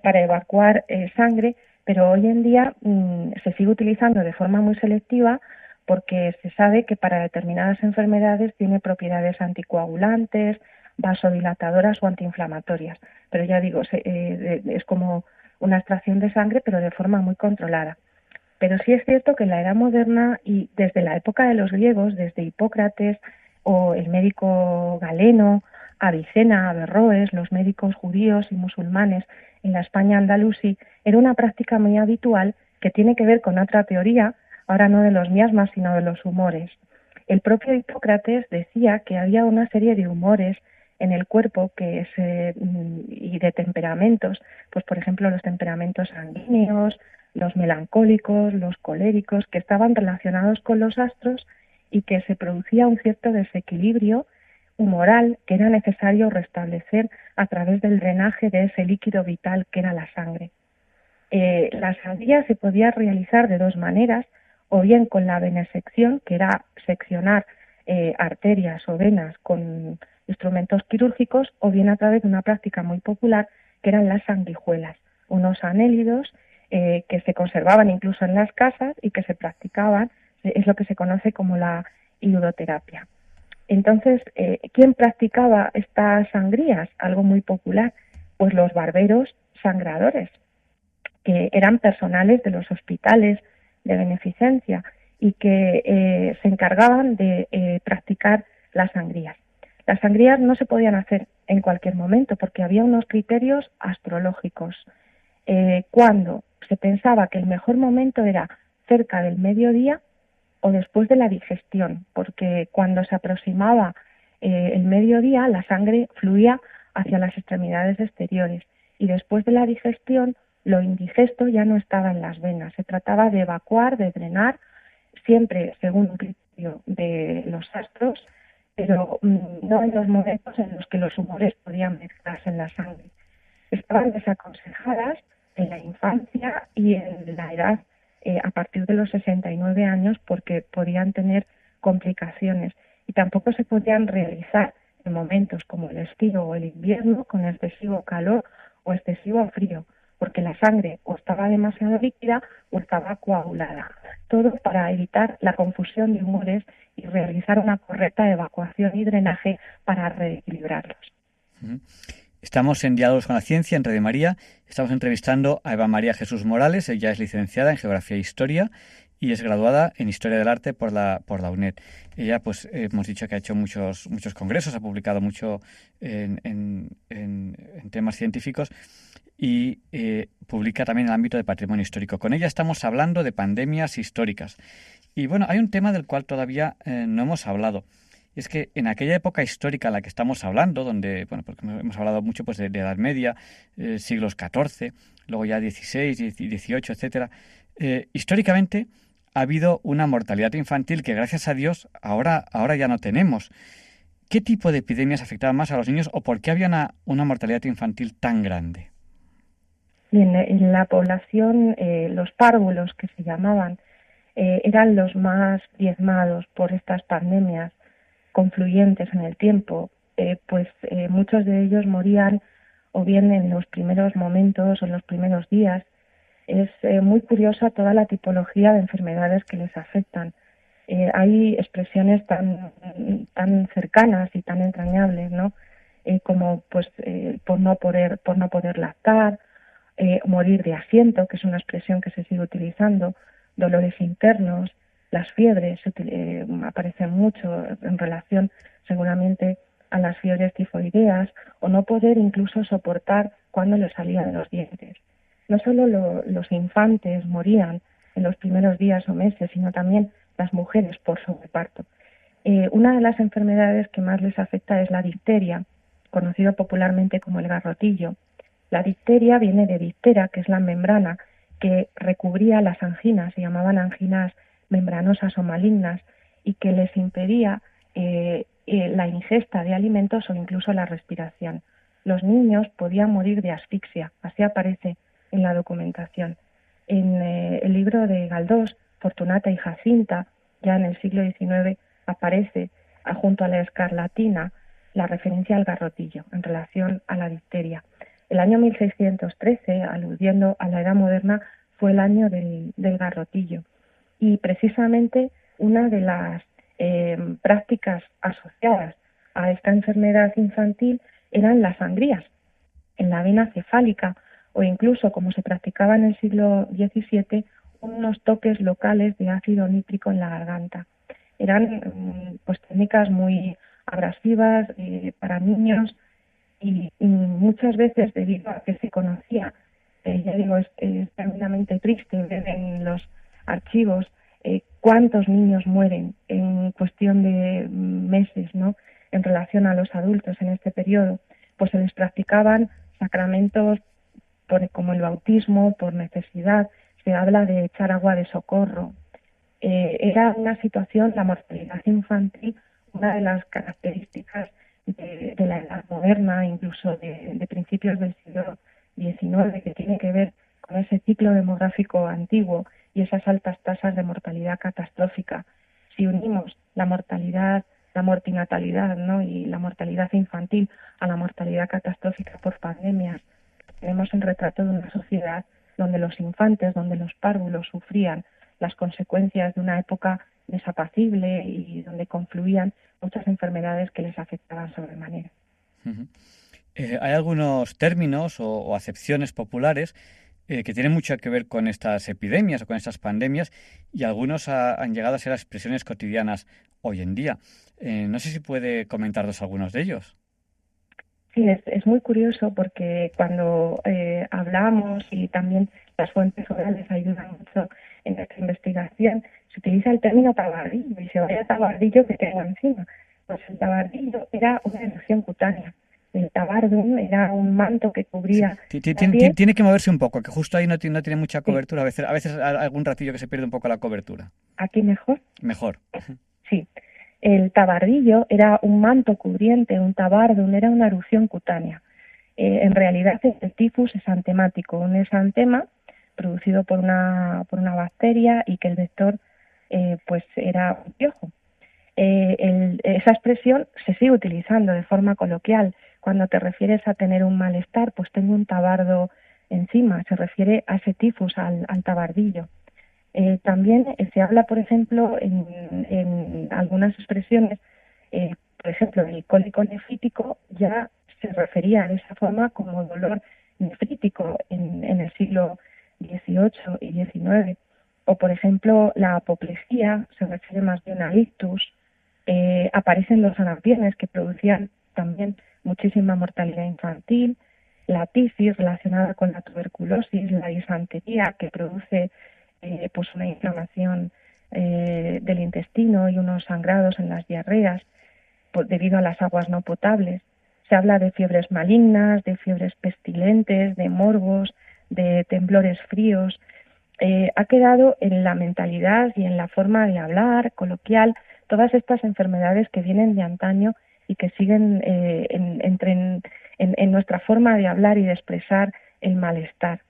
para evacuar sangre, pero hoy en día mm, se sigue utilizando de forma muy selectiva porque se sabe que para determinadas enfermedades tiene propiedades anticoagulantes, vasodilatadoras o antiinflamatorias. Pero ya digo, es como una extracción de sangre, pero de forma muy controlada. Pero sí es cierto que en la era moderna y desde la época de los griegos, desde Hipócrates o el médico Galeno, Avicena, Averroes, los médicos judíos y musulmanes en la España andalusí, era una práctica muy habitual que tiene que ver con otra teoría, ahora no de los miasmas, sino de los humores. El propio Hipócrates decía que había una serie de humores en el cuerpo que es, mm, y de temperamentos, pues por ejemplo los temperamentos sanguíneos, los melancólicos, los coléricos, que estaban relacionados con los astros y que se producía un cierto desequilibrio humoral que era necesario restablecer a través del drenaje de ese líquido vital que era la sangre. Eh, la sangría se podía realizar de dos maneras, o bien con la venesección, que era seccionar eh, arterias o venas con instrumentos quirúrgicos o bien a través de una práctica muy popular que eran las sanguijuelas, unos anélidos eh, que se conservaban incluso en las casas y que se practicaban, eh, es lo que se conoce como la iudoterapia. Entonces, ¿quién practicaba estas sangrías? Algo muy popular, pues los barberos sangradores, que eran personales de los hospitales de beneficencia y que se encargaban de practicar las sangrías. Las sangrías no se podían hacer en cualquier momento porque había unos criterios astrológicos. Eh, cuando se pensaba que el mejor momento era cerca del mediodía o después de la digestión, porque cuando se aproximaba eh, el mediodía la sangre fluía hacia las extremidades exteriores y después de la digestión lo indigesto ya no estaba en las venas. Se trataba de evacuar, de drenar, siempre según un criterio de los astros pero mm, no en los momentos en los que los humores podían mezclarse en la sangre. Estaban desaconsejadas en la infancia y en la edad eh, a partir de los 69 años porque podían tener complicaciones y tampoco se podían realizar en momentos como el estío o el invierno con excesivo calor o excesivo frío porque la sangre o estaba demasiado líquida o estaba coagulada. Todo para evitar la confusión de humores y realizar una correcta evacuación y drenaje para reequilibrarlos. Estamos en Diálogos con la Ciencia en Radio María. Estamos entrevistando a Eva María Jesús Morales. Ella es licenciada en Geografía e Historia y es graduada en Historia del Arte por la, por la UNED. Ella, pues, hemos dicho que ha hecho muchos, muchos congresos, ha publicado mucho en temas científicos y eh, publica también en el ámbito de patrimonio histórico. Con ella estamos hablando de pandemias históricas. Y bueno, hay un tema del cual todavía eh, no hemos hablado. Y es que en aquella época histórica en la que estamos hablando, donde, bueno, porque hemos hablado mucho pues, de, Edad Media, eh, siglos XIV, luego ya XVI, XVIII, etcétera, históricamente ha habido una mortalidad infantil que gracias a Dios ahora, ahora ya no tenemos. ¿Qué tipo de epidemias afectaban más a los niños o por qué había una mortalidad infantil tan grande? En, la población eh, los párvulos que se llamaban eh, eran los más diezmados por estas pandemias confluyentes en el tiempo, eh, pues muchos de ellos morían o bien en los primeros momentos o en los primeros días. Es muy curiosa toda la tipología de enfermedades que les afectan. hay expresiones tan, tan cercanas y tan entrañables, ¿no? como pues por no poder por no poder lactar eh, morir de asiento, que es una expresión que se sigue utilizando, dolores internos, las fiebres eh, aparecen mucho en relación seguramente a las fiebres tifoideas o no poder incluso soportar cuando les salía de los dientes. No solo los infantes morían en los primeros días o meses, sino también las mujeres por sobreparto. Eh, una de las enfermedades que más les afecta es la difteria, conocido popularmente como el garrotillo, la difteria viene de diftera, que es la membrana que recubría las anginas, se llamaban anginas membranosas o malignas, y que les impedía eh, eh, la ingesta de alimentos o incluso la respiración. Los niños podían morir de asfixia, así aparece en la documentación. En eh, el libro de Galdós, Fortunata y Jacinta, ya en el siglo XIX, aparece junto a la escarlatina la referencia al garrotillo en relación a la difteria. El año 1613, aludiendo a la edad moderna, fue el año del, garrotillo. Y precisamente una de las eh, prácticas asociadas a esta enfermedad infantil eran las sangrías en la vena cefálica o incluso, como se practicaba en el siglo XVII, unos toques locales de ácido nítrico en la garganta. Eran mm, pues técnicas muy abrasivas eh, para niños y, muchas veces debido a que se conocía, eh, ya digo, es, tremendamente triste ver en los archivos eh, cuántos niños mueren en cuestión de meses, ¿no? En relación a los adultos en este periodo, pues se les practicaban sacramentos por, como el bautismo por necesidad, se habla de echar agua de socorro. Eh, era una situación, la mortalidad infantil, una de las características de, la edad moderna, incluso de, principios del siglo XIX, que tiene que ver con ese ciclo demográfico antiguo y esas altas tasas de mortalidad catastrófica. Si unimos la mortalidad, la mortinatalidad ¿no? y la mortalidad infantil a la mortalidad catastrófica por pandemias, tenemos el retrato de una sociedad donde los infantes, donde los párvulos sufrían las consecuencias de una época desapacible y donde confluían muchas enfermedades que les afectaban sobremanera. Eh, hay algunos términos o, acepciones populares eh, que tienen mucho que ver con estas epidemias o con estas pandemias y algunos han llegado a ser expresiones cotidianas hoy en día. Eh, no sé si puede comentarnos algunos de ellos. Sí, es, muy curioso porque cuando hablamos y también las fuentes orales ayudan mucho en nuestra investigación, se utiliza el término tabardillo y se vaya tabardillo que tengo encima. Pues el tabardillo era una erupción cutánea. El tabardum era un manto que cubría. Tiene, que moverse un poco, que justo ahí no tiene, no tiene mucha cobertura. A veces, a veces algún ratillo que se pierde un poco la cobertura. ¿Aquí mejor? Mejor. Sí. El tabardillo era un manto cubriente, un tabardum, era una erupción cutánea. Eh, en realidad el tifus es antemático, un esantema producido por una, por una bacteria y que el vector eh, pues era un piojo. Eh, esa expresión se sigue utilizando de forma coloquial. Cuando te refieres a tener un malestar, pues tengo un tabardo encima, se refiere a ese tifus, al, tabardillo. Eh, también se habla, por ejemplo, en, algunas expresiones, por ejemplo, el cólico nefrítico ya se refería de esa forma como dolor nefrítico en, en el siglo XVIII y XIX. O, por ejemplo, la apoplejía se refiere más bien a ictus. Eh, aparecen los anampiones que producían también muchísima mortalidad infantil. La tisis relacionada con la tuberculosis, la disantería que produce eh, pues una inflamación eh, del intestino y unos sangrados en las diarreas debido a las aguas no potables. Se habla de fiebres malignas, de fiebres pestilentes, de morbos, de temblores fríos, eh, ha quedado en la mentalidad y en la forma de hablar coloquial todas estas enfermedades que vienen de antaño y que siguen eh, en, en, nuestra forma de hablar y de expresar el malestar.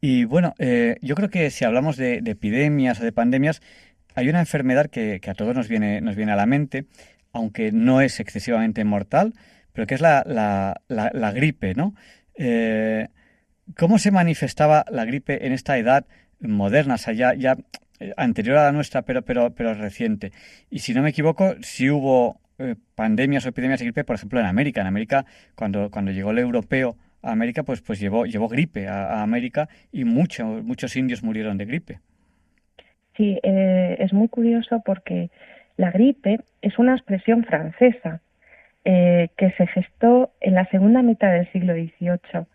Y bueno, eh, yo creo que si hablamos de, epidemias o de pandemias, hay una enfermedad que, a todos nos viene, nos viene a la mente, aunque no es excesivamente mortal, pero que es la, la, gripe, ¿no? ¿Cómo se manifestaba la gripe en esta edad moderna, o sea, ya, eh, anterior a la nuestra, pero, pero, pero reciente? Y si no me equivoco, si hubo eh, pandemias o epidemias de gripe, por ejemplo, en América. En América, cuando, cuando llegó el europeo a América, pues, pues llevó, llevó gripe a, América y muchos muchos indios murieron de gripe. Sí, es muy curioso porque la gripe es una expresión francesa eh, que se gestó en la segunda mitad del siglo XVIII.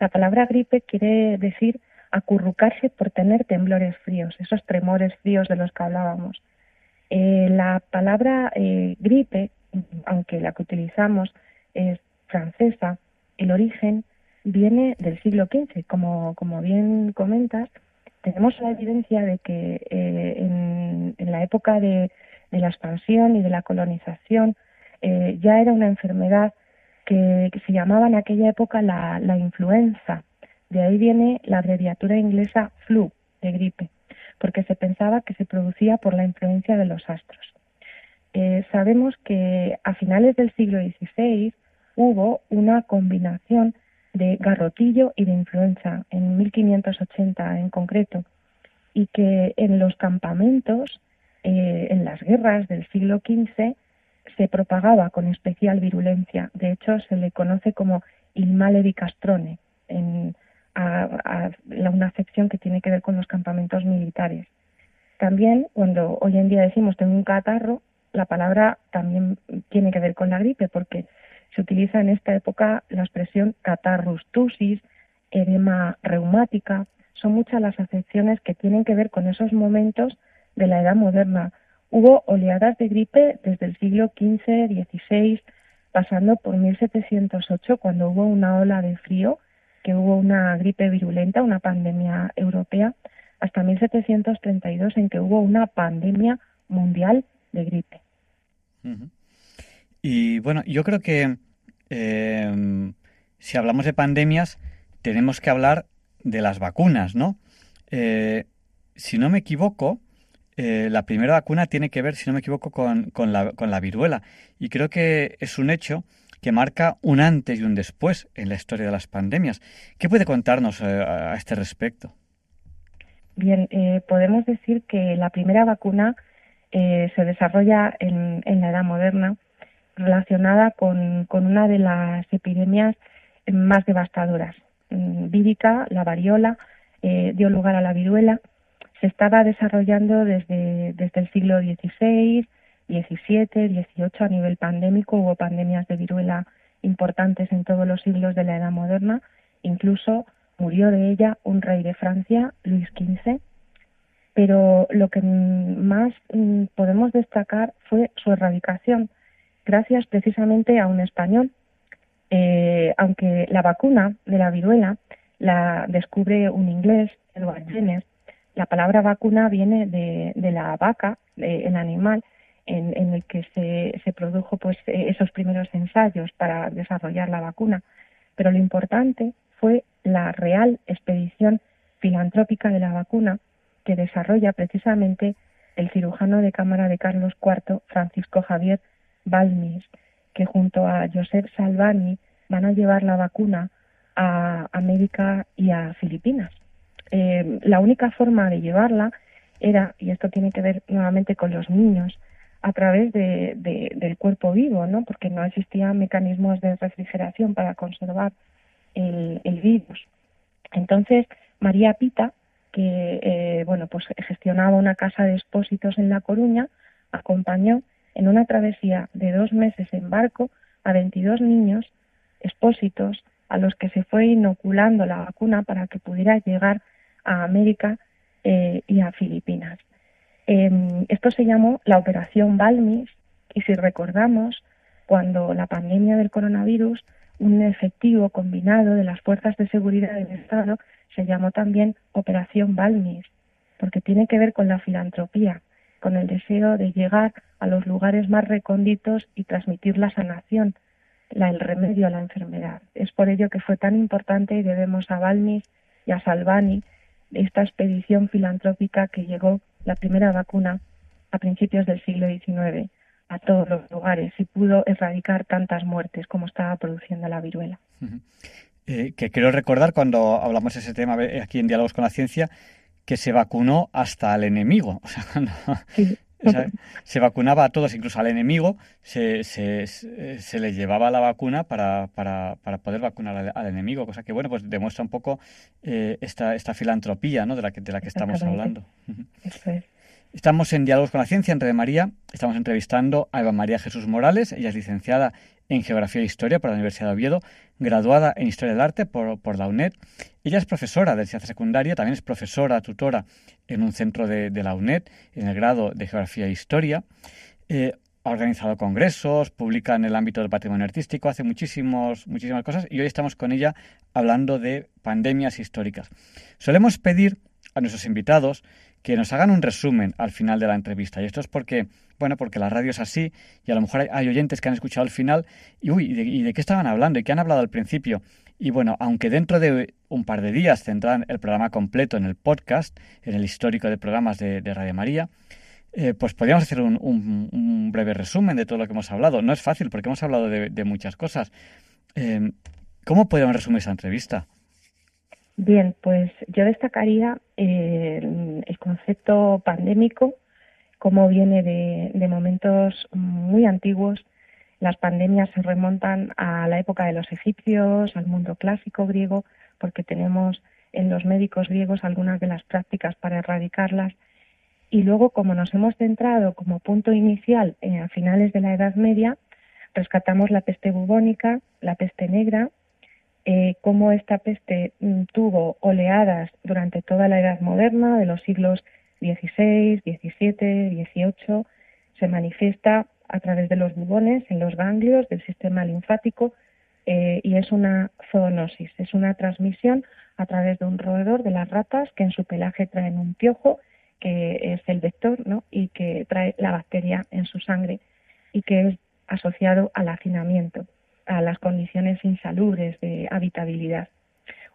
La palabra gripe quiere decir acurrucarse por tener temblores fríos, esos tremores fríos de los que hablábamos. Eh, la palabra eh, gripe, aunque la que utilizamos es francesa, el origen viene del siglo XV. Como, como bien comentas, tenemos la evidencia de que en, en, la época de de la expansión y de la colonización. Eh, ya era una enfermedad que, se llamaba en aquella época la, influenza. De ahí viene la abreviatura inglesa flu, de gripe, porque se pensaba que se producía por la influencia de los astros. Eh, sabemos que a finales del siglo XVI hubo una combinación de garrotillo y de influenza, en 1580 en concreto, y que en los campamentos, eh, en las guerras del siglo XV, se propagaba con especial virulencia. De hecho, se le conoce como il male di castrone, en, a, una afección que tiene que ver con los campamentos militares. También, cuando hoy en día decimos tengo un catarro, la palabra también tiene que ver con la gripe, porque se utiliza en esta época la expresión catarrus tusis, edema reumática. Son muchas las afecciones que tienen que ver con esos momentos de la edad moderna. Hubo oleadas de gripe desde el siglo XV, XVI, pasando por 1708, cuando hubo una ola de frío, que hubo una gripe virulenta, una pandemia europea, hasta 1732, en que hubo una pandemia mundial de gripe. Y bueno, yo creo que em, si hablamos de pandemias, tenemos que hablar de las vacunas, ¿no? Eh, si no me equivoco, eh, la primera vacuna tiene que ver, si no me equivoco, con, con, la, con la viruela. Y creo que es un hecho que marca un antes y un después en la historia de las pandemias. ¿Qué puede contarnos eh, a este respecto? Bien, podemos decir que la primera vacuna eh, se desarrolla en, la edad moderna relacionada con, una de las epidemias más devastadoras. Mm, vírica, la variola, eh, dio lugar a la viruela. Se estaba desarrollando desde, desde el siglo XVI, XVII, XVIII a nivel pandémico. Hubo pandemias de viruela importantes en todos los siglos de la Edad Moderna. Incluso murió de ella un rey de Francia, Luis XV, pero lo que más mm, podemos destacar fue su erradicación, gracias precisamente a un español. Eh, aunque la vacuna de la viruela la descubre un inglés, Edward Jenner, la palabra vacuna viene de, la vaca, el animal, en, el que se, produjo pues eh, esos primeros ensayos para desarrollar la vacuna. Pero lo importante fue la real expedición filantrópica de la vacuna que desarrolla precisamente el cirujano de cámara de Carlos IV, Francisco Javier Balmis, que junto a Josep Salvani van a llevar la vacuna a América y a Filipinas. Eh, la única forma de llevarla era, y esto tiene que ver nuevamente con los niños, a través de, del cuerpo vivo, ¿no? porque no existían mecanismos de refrigeración para conservar el, el virus. Entonces, María Pita que eh, bueno pues gestionaba una casa de expósitos en La Coruña, acompañó en una travesía de dos meses en barco a 22 niños expósitos a los que se fue inoculando la vacuna para que pudiera llegar a América eh, y a Filipinas. Em, esto se llamó la Operación Balmis y si recordamos, cuando la pandemia del coronavirus, un efectivo combinado de las fuerzas de seguridad del Estado se llamó también Operación Balmis, porque tiene que ver con la filantropía, con el deseo de llegar a los lugares más recónditos y transmitir la sanación, la, el remedio a la enfermedad. Es por ello que fue tan importante y debemos a Balmis y a Salvani esta expedición filantrópica que llegó la primera vacuna a principios del siglo XIX a todos los lugares y pudo erradicar tantas muertes como estaba produciendo la viruela. Eh, que quiero recordar cuando hablamos de ese tema aquí en Diálogos con la Ciencia, que se vacunó hasta al enemigo. O sea, se vacunaba a todos, incluso al enemigo, se, se, se le llevaba la vacuna para, para, para poder vacunar al, enemigo, cosa que, bueno, pues demuestra un poco eh, esta, esta filantropía ¿no? de, la que, de la que estamos hablando. Estamos en Diálogos con la Ciencia en Red María. Estamos entrevistando a Eva María Jesús Morales. Ella es licenciada en Geografía e Historia por la Universidad de Oviedo, graduada en Historia del Arte por, la UNED. Ella es profesora de ciencia secundaria, también es profesora, tutora en un centro de, la UNED, en el grado de Geografía e Historia. Eh, ha organizado congresos, publica en el ámbito del patrimonio artístico, hace muchísimos, muchísimas cosas y hoy estamos con ella hablando de pandemias históricas. Solemos pedir a nuestros invitados que nos hagan un resumen al final de la entrevista. Y esto es porque, bueno, porque la radio es así y a lo mejor hay, oyentes que han escuchado al final y, uy, ¿y de, qué estaban hablando? ¿Y qué han hablado al principio? Y bueno, aunque dentro de un par de días tendrán el programa completo en el podcast, en el histórico de programas de, Radio María, eh, pues podríamos hacer un, breve resumen de todo lo que hemos hablado. No es fácil porque hemos hablado de, muchas cosas. Eh, ¿Cómo podemos resumir esa entrevista? Bien, pues yo destacaría eh, el concepto pandémico, como viene de, momentos muy antiguos. Las pandemias se remontan a la época de los egipcios, al mundo clásico griego, porque tenemos en los médicos griegos algunas de las prácticas para erradicarlas. Y luego, como nos hemos centrado como punto inicial a finales de la Edad Media, rescatamos la peste bubónica, la peste negra, eh, cómo esta peste mm, tuvo oleadas durante toda la Edad Moderna, de los siglos XVI, XVII, XVIII, se manifiesta a través de los bubones en los ganglios del sistema linfático eh, y es una zoonosis, es una transmisión a través de un roedor de las ratas que en su pelaje traen un piojo que es el vector ¿no? y que trae la bacteria en su sangre y que es asociado al hacinamiento a las condiciones insalubres de habitabilidad.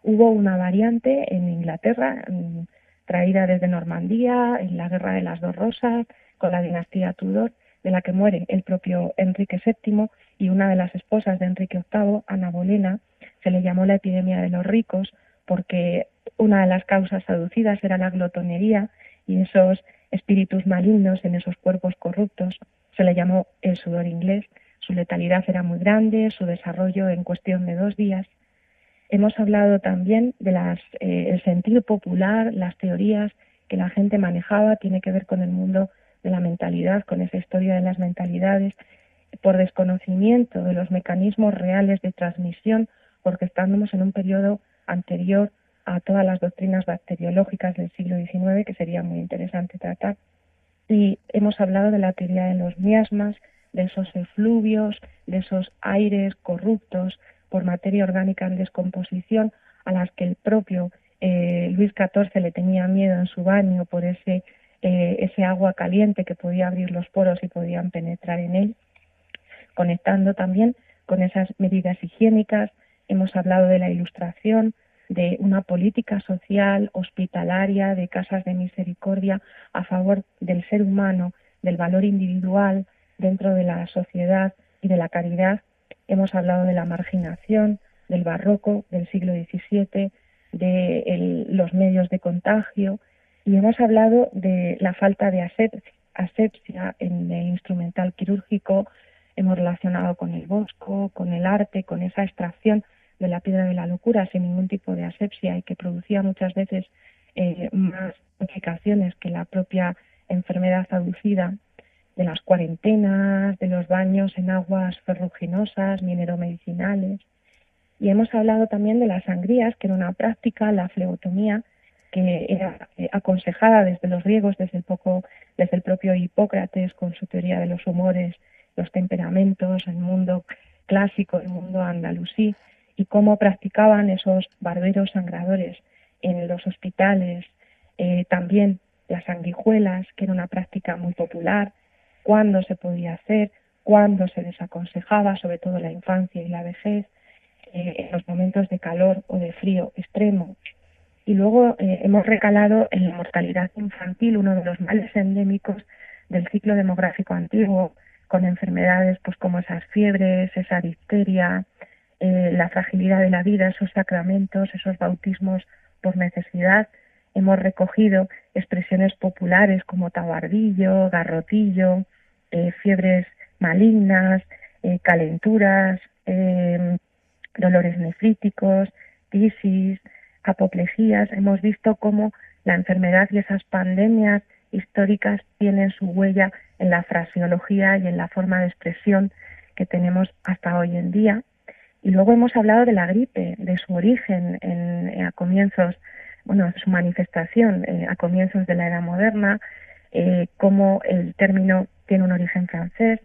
Hubo una variante en Inglaterra, mm, traída desde Normandía, en la Guerra de las Dos Rosas, con la dinastía Tudor, de la que muere el propio Enrique VII y una de las esposas de Enrique VIII, Ana Bolena, se le llamó la epidemia de los ricos porque una de las causas aducidas era la glotonería y esos espíritus malignos en esos cuerpos corruptos se le llamó el sudor inglés su letalidad era muy grande, su desarrollo en cuestión de dos días. Hemos hablado también del eh, sentido popular, las teorías que la gente manejaba, tiene que ver con el mundo de la mentalidad, con esa historia de las mentalidades, por desconocimiento de los mecanismos reales de transmisión, porque estamos en un periodo anterior a todas las doctrinas bacteriológicas del siglo XIX, que sería muy interesante tratar. Y hemos hablado de la teoría de los miasmas, de esos efluvios, de esos aires corruptos por materia orgánica en descomposición, a las que el propio eh, Luis XIV le tenía miedo en su baño por ese, eh, ese agua caliente que podía abrir los poros y podían penetrar en él, conectando también con esas medidas higiénicas. Hemos hablado de la ilustración, de una política social, hospitalaria, de casas de misericordia a favor del ser humano, del valor individual, dentro de la sociedad y de la caridad. Hemos hablado de la marginación, del barroco, del siglo XVII, de los medios de contagio y hemos hablado de la falta de asepsia en el instrumental quirúrgico, hemos relacionado con el bosco, con el arte, con esa extracción de la piedra de la locura. Sin ningún tipo de asepsia y que producía muchas veces eh, más complicaciones que la propia enfermedad aducida de las cuarentenas, de los baños en aguas ferruginosas, mineromedicinales. Y hemos hablado también de las sangrías, que era una práctica, la flebotomía, que era eh, aconsejada desde los griegos, desde el, poco, desde el propio Hipócrates, con su teoría de los humores, los temperamentos, el mundo clásico, el mundo andalusí, y cómo practicaban esos barberos sangradores en los hospitales, eh, también las sanguijuelas, que era una práctica muy popular, cuándo se podía hacer, cuándo se desaconsejaba, sobre todo la infancia y la vejez, eh, en los momentos de calor o de frío extremo. Y luego eh, hemos recalado en la mortalidad infantil, uno de los males endémicos del ciclo demográfico antiguo, con enfermedades pues como esas fiebres, esa difteria, eh, la fragilidad de la vida, esos sacramentos, esos bautismos por necesidad. Hemos recogido expresiones populares como tabardillo, garrotillo, eh, fiebres malignas, eh, calenturas, eh, dolores nefríticos, tisis, apoplejías. Hemos visto cómo la enfermedad y esas pandemias históricas tienen su huella en la fraseología y en la forma de expresión que tenemos hasta hoy en día. Y luego hemos hablado de la gripe, de su origen en, a comienzos, bueno, su manifestación a comienzos de la era moderna, cómo el término tiene un origen francés,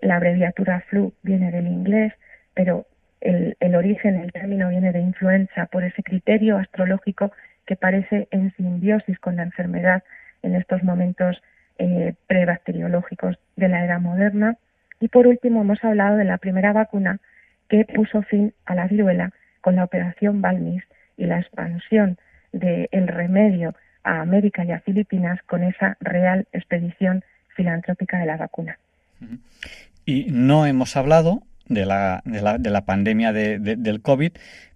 la abreviatura flu viene del inglés, pero el, origen, el término viene de influenza por ese criterio astrológico que parece en simbiosis con la enfermedad en estos momentos eh, prebacteriológicos de la era moderna. Y por último, hemos hablado de la primera vacuna que puso fin a la viruela con la operación Balmis y la expansión del remedio a América y a Filipinas con esa real expedición filantrópica de la vacuna. Y no hemos hablado de la, de la, de la pandemia de, del COVID,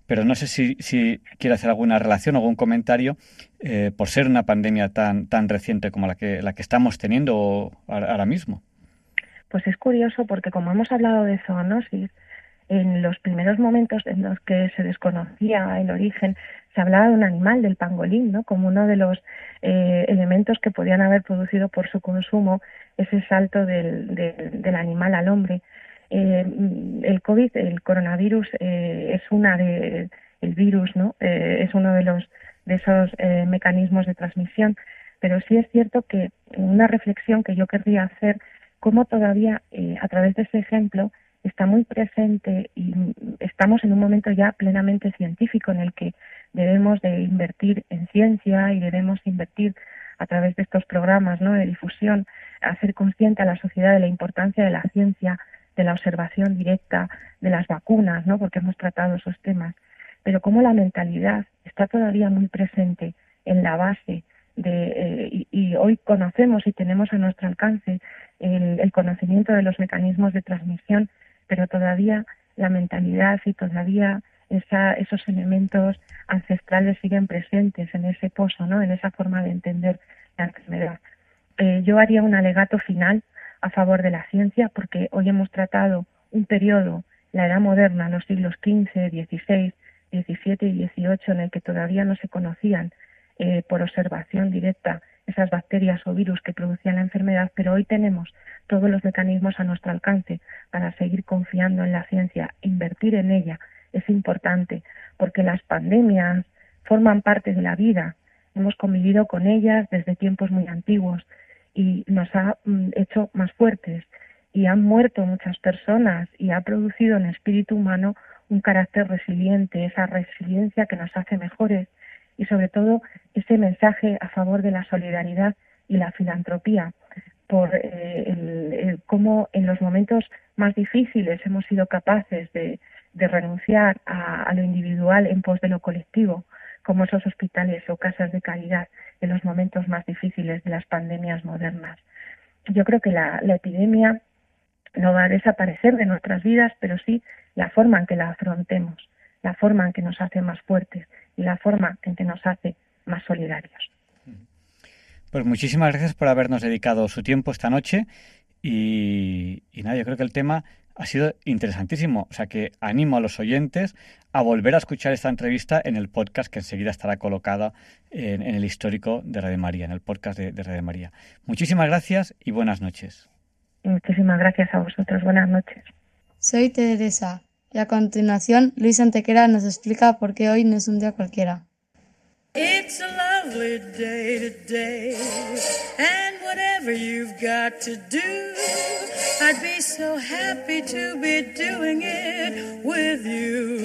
pero no sé si, si quiere hacer alguna relación o algún comentario eh, por ser una pandemia tan, tan reciente como la que, la que estamos teniendo ahora mismo. Pues es curioso porque como hemos hablado de zoonosis, en los primeros momentos en los que se desconocía el origen, se hablaba de un animal, del pangolín, ¿no? como uno de los eh, elementos que podían haber producido por su consumo ese salto del, del, animal al hombre. Eh, el COVID, el coronavirus, eh, es una de el virus, ¿no? es uno de los de esos mecanismos de transmisión. Pero sí es cierto que una reflexión que yo querría hacer, cómo todavía a través de ese ejemplo está muy presente y estamos en un momento ya plenamente científico en el que debemos de invertir en ciencia y debemos invertir a través de estos programas de difusión, hacer consciente a la sociedad de la importancia de la ciencia, de la observación directa, de las vacunas, ¿no? porque hemos tratado esos temas. Pero como la mentalidad está todavía muy presente en la base de, eh, y, hoy conocemos y tenemos a nuestro alcance el conocimiento de los mecanismos de transmisión pero todavía la mentalidad y todavía esa, esos elementos ancestrales siguen presentes en ese pozo, ¿no? en esa forma de entender la enfermedad. Eh, yo haría un alegato final a favor de la ciencia porque hoy hemos tratado un periodo, la edad moderna, los siglos XV, XVI, XVII y XVIII, en el que todavía no se conocían eh, por observación directa esas bacterias o virus que producían la enfermedad, pero hoy tenemos todos los mecanismos a nuestro alcance para seguir confiando en la ciencia, invertir en ella es importante, porque las pandemias forman parte de la vida, hemos convivido con ellas desde tiempos muy antiguos y nos ha mm, hecho más fuertes y han muerto muchas personas y ha producido en el espíritu humano un carácter resiliente, esa resiliencia que nos hace mejores y sobre todo ese mensaje a favor de la solidaridad y la filantropía por eh, cómo en los momentos más difíciles hemos sido capaces de, renunciar a, lo individual en pos de lo colectivo, como esos hospitales o casas de caridad en los momentos más difíciles de las pandemias modernas. Yo creo que la epidemia no va a desaparecer de nuestras vidas, pero sí la forma en que la afrontemos, la forma en que nos hace más fuertes y la forma en que nos hace más solidarios. Pues muchísimas gracias por habernos dedicado su tiempo esta noche y, nada, yo creo que el tema ha sido interesantísimo. O sea que animo a los oyentes a volver a escuchar esta entrevista en el podcast que enseguida estará colocada en, el histórico de Radio María, en el podcast de, de Radio María. Muchísimas gracias y buenas noches. Muchísimas gracias a vosotros. Buenas noches. Soy Teresa y a continuación Luis Antequera nos explica por qué hoy no es un día cualquiera. To do, I'd be so happy to be doing it with you.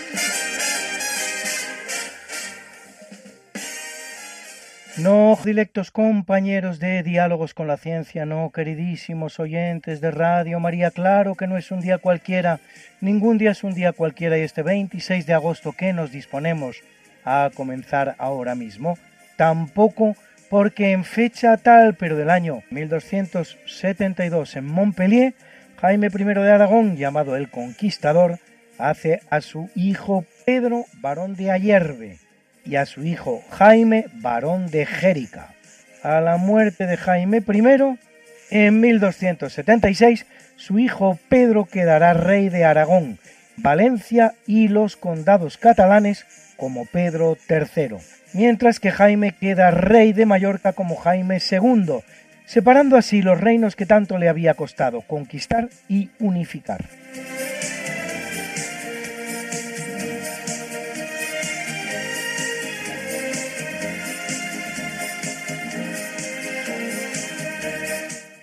No, directos compañeros de Diálogos con la Ciencia, no, queridísimos oyentes de Radio. María, claro que no es un día cualquiera, ningún día es un día cualquiera y este 26 de agosto que nos disponemos a comenzar ahora mismo, tampoco porque en fecha tal, pero del año 1272 en Montpellier, Jaime I de Aragón, llamado el Conquistador, hace a su hijo Pedro barón de Ayerbe y a su hijo Jaime barón de Jérica. A la muerte de Jaime I, en 1276, su hijo Pedro quedará rey de Aragón, Valencia y los condados catalanes como Pedro III mientras que Jaime queda rey de Mallorca como Jaime II, separando así los reinos que tanto le había costado conquistar y unificar.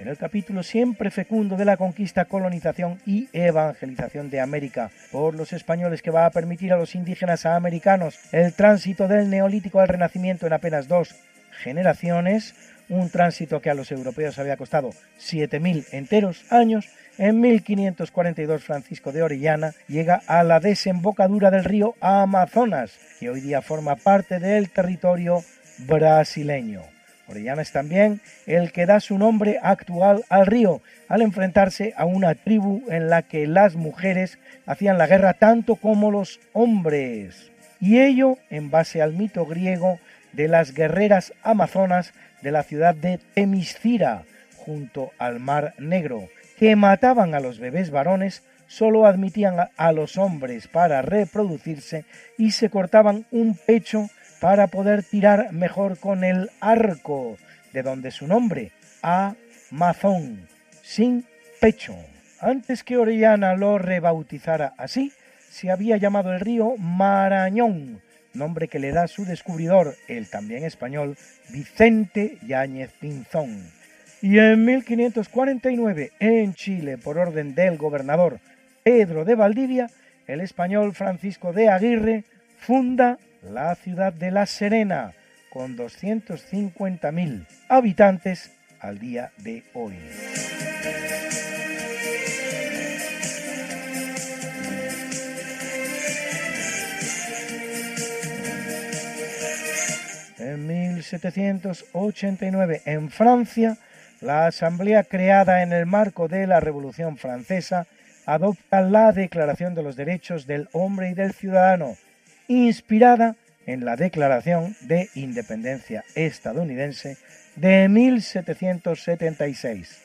El capítulo siempre fecundo de la conquista, colonización y evangelización de América por los españoles que va a permitir a los indígenas americanos el tránsito del neolítico al renacimiento en apenas dos generaciones, un tránsito que a los europeos había costado 7.000 enteros años, en 1542 Francisco de Orellana llega a la desembocadura del río Amazonas, que hoy día forma parte del territorio brasileño. Orellana es también el que da su nombre actual al río, al enfrentarse a una tribu en la que las mujeres hacían la guerra tanto como los hombres. Y ello en base al mito griego de las guerreras amazonas de la ciudad de Temiscira, junto al Mar Negro, que mataban a los bebés varones, solo admitían a los hombres para reproducirse y se cortaban un pecho para poder tirar mejor con el arco, de donde su nombre, Amazón, sin pecho. Antes que Orellana lo rebautizara así, se había llamado el río Marañón, nombre que le da su descubridor, el también español, Vicente Yáñez Pinzón. Y en 1549, en Chile, por orden del gobernador Pedro de Valdivia, el español Francisco de Aguirre funda la ciudad de La Serena, con 250.000 habitantes al día de hoy. En 1789, en Francia, la Asamblea creada en el marco de la Revolución Francesa adopta la Declaración de los Derechos del Hombre y del Ciudadano, inspirada en la Declaración de Independencia estadounidense de 1776.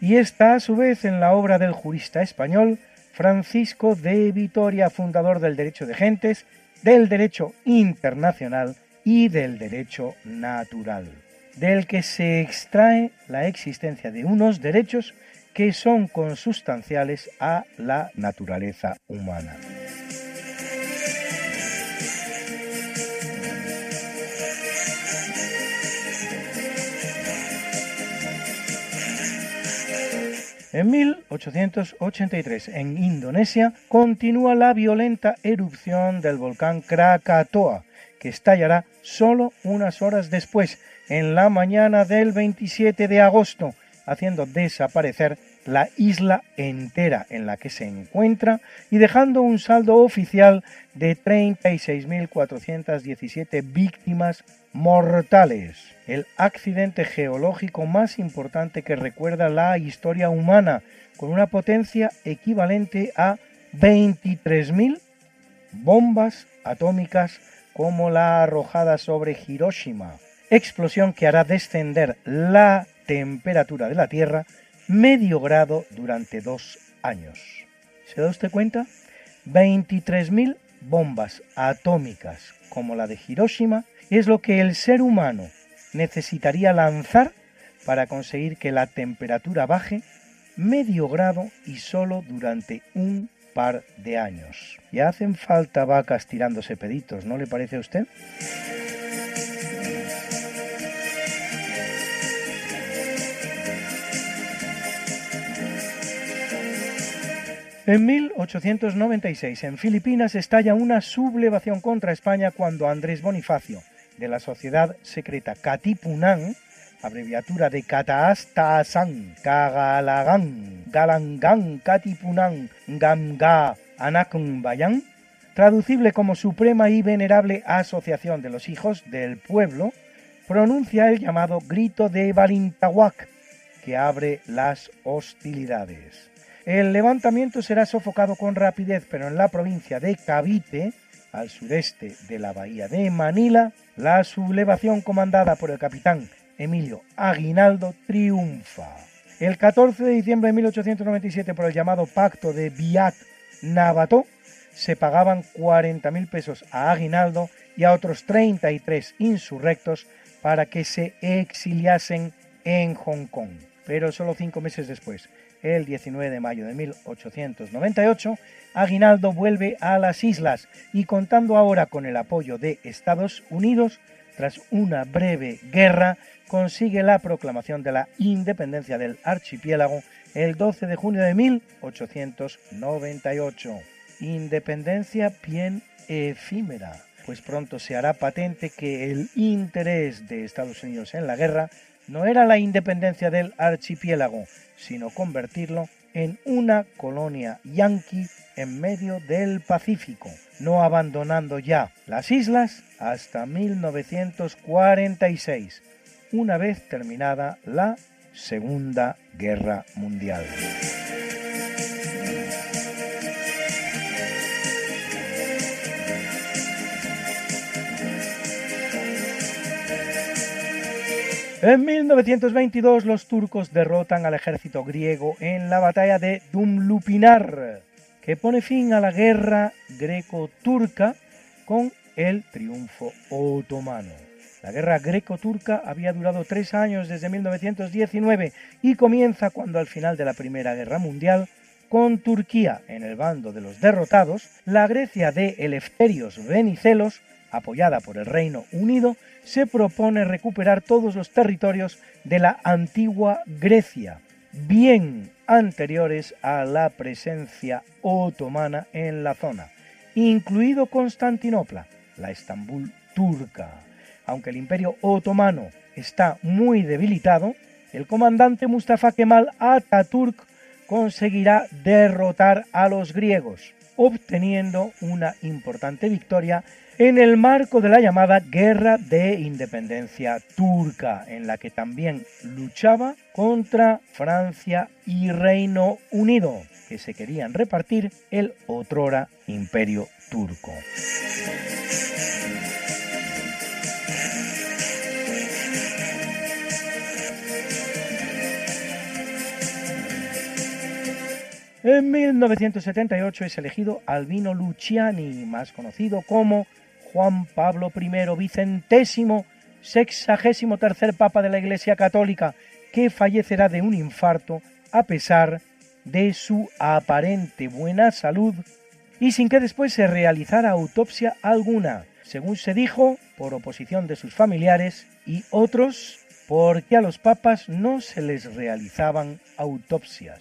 Y está a su vez en la obra del jurista español Francisco de Vitoria, fundador del derecho de gentes, del derecho internacional y del derecho natural, del que se extrae la existencia de unos derechos que son consustanciales a la naturaleza humana. En 1883, en Indonesia, continúa la violenta erupción del volcán Krakatoa, que estallará solo unas horas después, en la mañana del 27 de agosto, haciendo desaparecer la isla entera en la que se encuentra y dejando un saldo oficial de 36.417 víctimas mortales. El accidente geológico más importante que recuerda la historia humana, con una potencia equivalente a 23.000 bombas atómicas como la arrojada sobre Hiroshima, explosión que hará descender la temperatura de la Tierra medio grado durante dos años. ¿Se da usted cuenta? 23.000 bombas atómicas como la de Hiroshima es lo que el ser humano necesitaría lanzar para conseguir que la temperatura baje medio grado y solo durante un par de años. Ya hacen falta vacas tirándose peditos, ¿no le parece a usted? En 1896, en Filipinas, estalla una sublevación contra España cuando Andrés Bonifacio, de la sociedad secreta Katipunan, abreviatura de Kataastasan, Kagalagan, Galangan, Katipunan, Gamga, Bayan, traducible como Suprema y Venerable Asociación de los Hijos del Pueblo, pronuncia el llamado Grito de Balintahuac, que abre las hostilidades. El levantamiento será sofocado con rapidez, pero en la provincia de Cavite, al sureste de la bahía de Manila, la sublevación comandada por el capitán Emilio Aguinaldo triunfa. El 14 de diciembre de 1897, por el llamado Pacto de Biak-Nabató, se pagaban 40.000 pesos a Aguinaldo y a otros 33 insurrectos para que se exiliasen en Hong Kong. Pero solo cinco meses después, el 19 de mayo de 1898, Aguinaldo vuelve a las islas y contando ahora con el apoyo de Estados Unidos, tras una breve guerra, consigue la proclamación de la independencia del archipiélago el 12 de junio de 1898. Independencia bien efímera, pues pronto se hará patente que el interés de Estados Unidos en la guerra no era la independencia del archipiélago, sino convertirlo en una colonia yanqui en medio del Pacífico, no abandonando ya las islas hasta 1946, una vez terminada la Segunda Guerra Mundial. En 1922 los turcos derrotan al ejército griego en la batalla de Dumlupinar, que pone fin a la guerra greco-turca con el triunfo otomano. La guerra greco-turca había durado tres años desde 1919 y comienza cuando al final de la Primera Guerra Mundial, con Turquía en el bando de los derrotados, la Grecia de Eleftherios Venicelos, apoyada por el Reino Unido, se propone recuperar todos los territorios de la antigua Grecia, bien anteriores a la presencia otomana en la zona, incluido Constantinopla, la Estambul turca. Aunque el imperio otomano está muy debilitado, el comandante Mustafa Kemal Atatürk conseguirá derrotar a los griegos, obteniendo una importante victoria en el marco de la llamada Guerra de Independencia Turca, en la que también luchaba contra Francia y Reino Unido, que se querían repartir el otrora imperio turco. En 1978 es elegido Albino Luciani, más conocido como Juan Pablo I, vicentésimo, sexagésimo tercer Papa de la Iglesia Católica, que fallecerá de un infarto a pesar de su aparente buena salud y sin que después se realizara autopsia alguna, según se dijo, por oposición de sus familiares y otros porque a los papas no se les realizaban autopsias.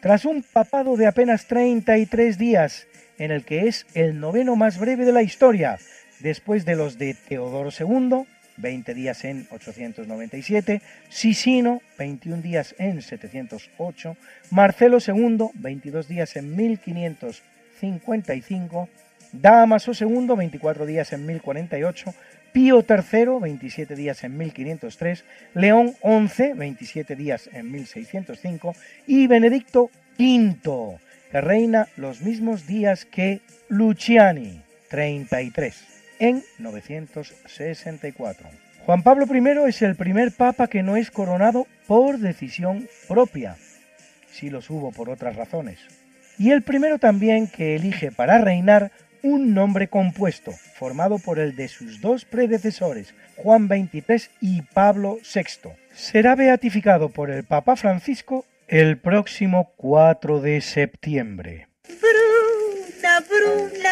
Tras un papado de apenas 33 días, en el que es el noveno más breve de la historia, después de los de Teodoro II, 20 días en 897, Sisino, 21 días en 708, Marcelo II, 22 días en 1555, Damaso II, 24 días en 1048, Pío III, 27 días en 1503, León XI, 27 días en 1605 y Benedicto V, que reina los mismos días que Luciani, 33 en 964. Juan Pablo I es el primer papa que no es coronado por decisión propia, si los hubo por otras razones, y el primero también que elige para reinar un nombre compuesto, formado por el de sus dos predecesores, Juan XXIII y Pablo VI. Será beatificado por el Papa Francisco el próximo 4 de septiembre.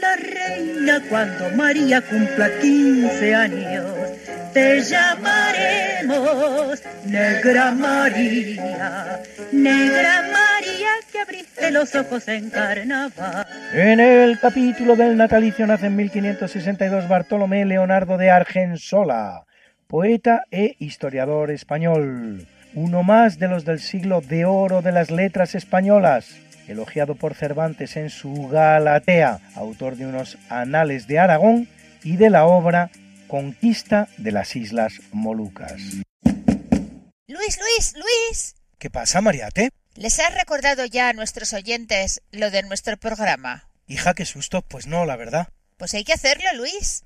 la reina cuando María cumpla 15 años te llamaremos Negra María, Negra María que abriste los ojos en carnaval. En el capítulo del natalicio nace en 1562 Bartolomé Leonardo de Argensola, poeta e historiador español, uno más de los del siglo de oro de las letras españolas elogiado por Cervantes en su Galatea, autor de unos Anales de Aragón y de la obra Conquista de las Islas Molucas. Luis, Luis, Luis. ¿Qué pasa, Mariate? ¿Les has recordado ya a nuestros oyentes lo de nuestro programa? Hija, qué susto. Pues no, la verdad. Pues hay que hacerlo, Luis.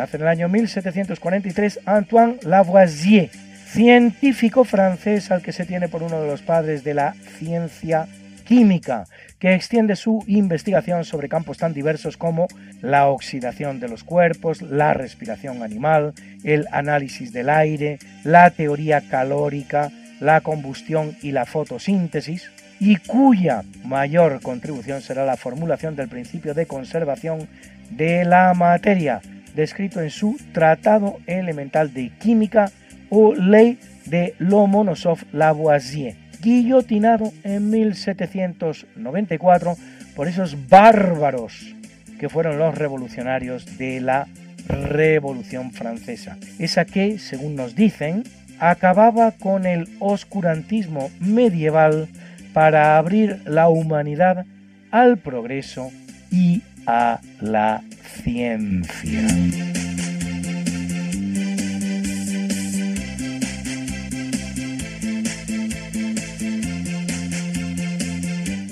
Nace en el año 1743 Antoine Lavoisier, científico francés al que se tiene por uno de los padres de la ciencia química, que extiende su investigación sobre campos tan diversos como la oxidación de los cuerpos, la respiración animal, el análisis del aire, la teoría calórica, la combustión y la fotosíntesis, y cuya mayor contribución será la formulación del principio de conservación de la materia, descrito en su Tratado Elemental de Química o Ley de Lomonosov-Lavoisier, guillotinado en 1794 por esos bárbaros que fueron los revolucionarios de la Revolución Francesa, esa que, según nos dicen, acababa con el oscurantismo medieval para abrir la humanidad al progreso y a la ciencia.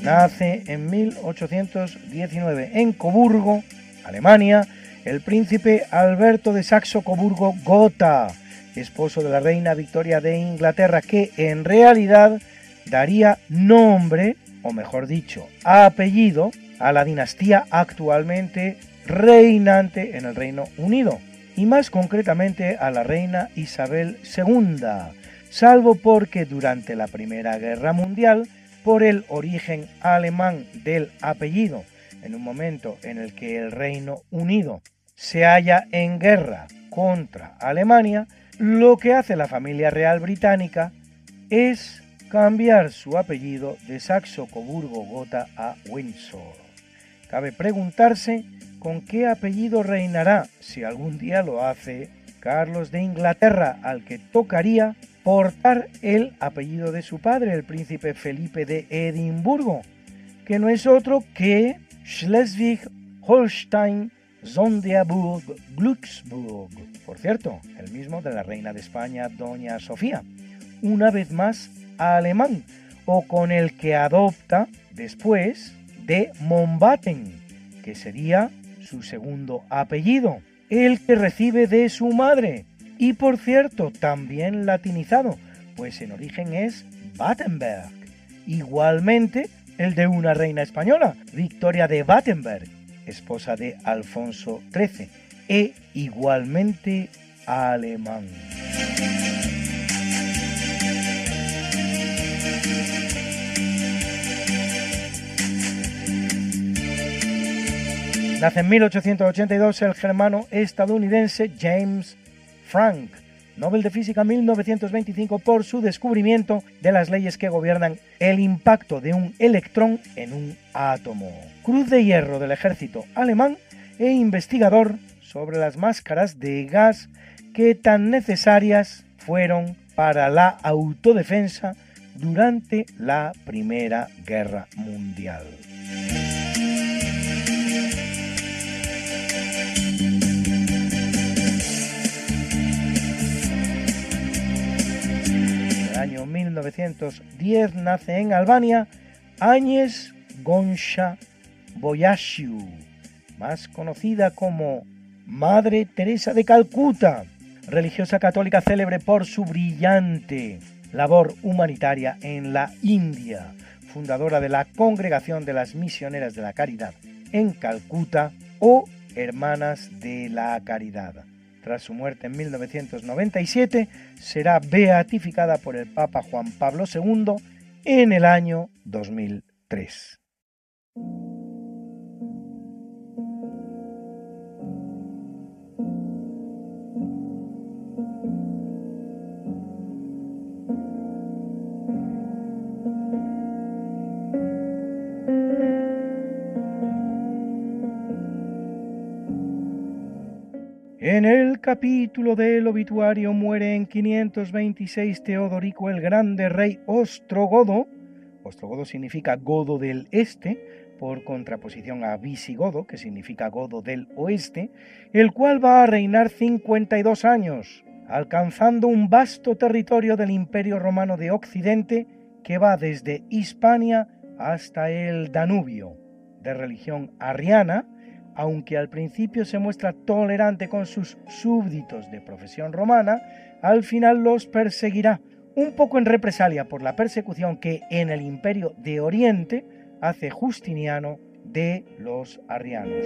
Nace en 1819 en Coburgo, Alemania, el príncipe Alberto de Saxo-Coburgo-Gotha, esposo de la reina Victoria de Inglaterra, que en realidad daría nombre, o mejor dicho, apellido, a la dinastía actualmente reinante en el Reino Unido, y más concretamente a la reina Isabel II, salvo porque durante la Primera Guerra Mundial, por el origen alemán del apellido, en un momento en el que el Reino Unido se halla en guerra contra Alemania, lo que hace la familia real británica es cambiar su apellido de Saxo-Coburgo-Gotha a Windsor. Cabe preguntarse con qué apellido reinará, si algún día lo hace, Carlos de Inglaterra, al que tocaría portar el apellido de su padre, el príncipe Felipe de Edimburgo, que no es otro que Schleswig-Holstein Sonderburg Glücksburg, por cierto, el mismo de la reina de España, doña Sofía, una vez más alemán, o con el que adopta después de Mombaten, que sería su segundo apellido, el que recibe de su madre, y por cierto también latinizado, pues en origen es Battenberg, igualmente el de una reina española, Victoria de Battenberg, esposa de Alfonso XIII, e igualmente alemán. Nace en 1882 el germano estadounidense James Frank, Nobel de Física 1925 por su descubrimiento de las leyes que gobiernan el impacto de un electrón en un átomo. Cruz de Hierro del ejército alemán e investigador sobre las máscaras de gas que tan necesarias fueron para la autodefensa durante la Primera Guerra Mundial. 1910 nace en Albania Áñez Gonsha Boyashiu, más conocida como Madre Teresa de Calcuta, religiosa católica célebre por su brillante labor humanitaria en la India, fundadora de la Congregación de las Misioneras de la Caridad en Calcuta, o Hermanas de la Caridad. Tras su muerte en 1997, será beatificada por el Papa Juan Pablo II en el año 2003. En el capítulo del obituario muere en 526 Teodorico el Grande rey Ostrogodo. Ostrogodo significa Godo del Este, por contraposición a Visigodo, que significa Godo del Oeste, el cual va a reinar 52 años, alcanzando un vasto territorio del Imperio Romano de Occidente que va desde Hispania hasta el Danubio, de religión arriana, aunque al principio se muestra tolerante con sus súbditos de profesión romana, al final los perseguirá, un poco en represalia por la persecución que en el imperio de Oriente hace Justiniano de los arrianos.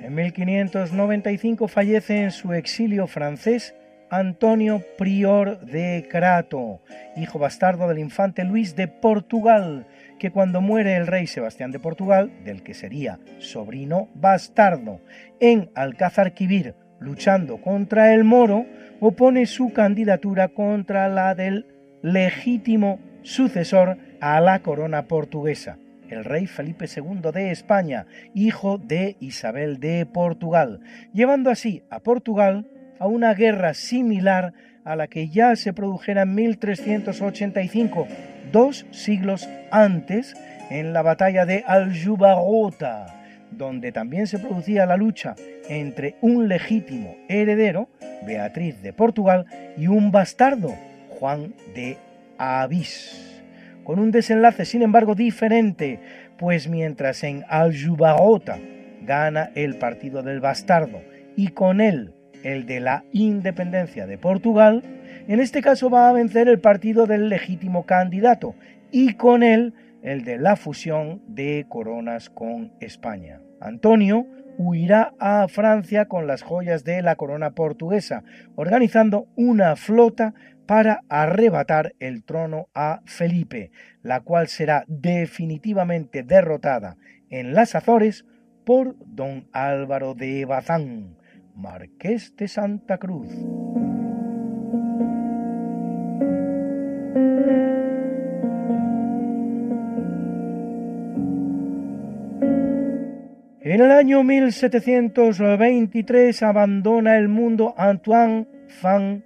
En 1595 fallece en su exilio francés Antonio Prior de Crato, hijo bastardo del infante Luis de Portugal, que cuando muere el rey Sebastián de Portugal, del que sería sobrino bastardo, en Alcázar-Quibir, luchando contra el moro, opone su candidatura contra la del legítimo sucesor a la corona portuguesa, el rey Felipe II de España, hijo de Isabel de Portugal, llevando así a Portugal a una guerra similar a la que ya se produjera en 1385, dos siglos antes, en la batalla de Aljubarrota, donde también se producía la lucha entre un legítimo heredero, Beatriz de Portugal, y un bastardo, Juan de Avís, con un desenlace sin embargo diferente, pues mientras en Aljubarrota gana el partido del bastardo y con él el de la independencia de Portugal, en este caso va a vencer el partido del legítimo candidato y con él el de la fusión de coronas con España. Antonio huirá a Francia con las joyas de la corona portuguesa, organizando una flota para arrebatar el trono a Felipe, la cual será definitivamente derrotada en las Azores por don Álvaro de Bazán, Marqués de Santa Cruz. En el año 1723 abandona el mundo Antoine van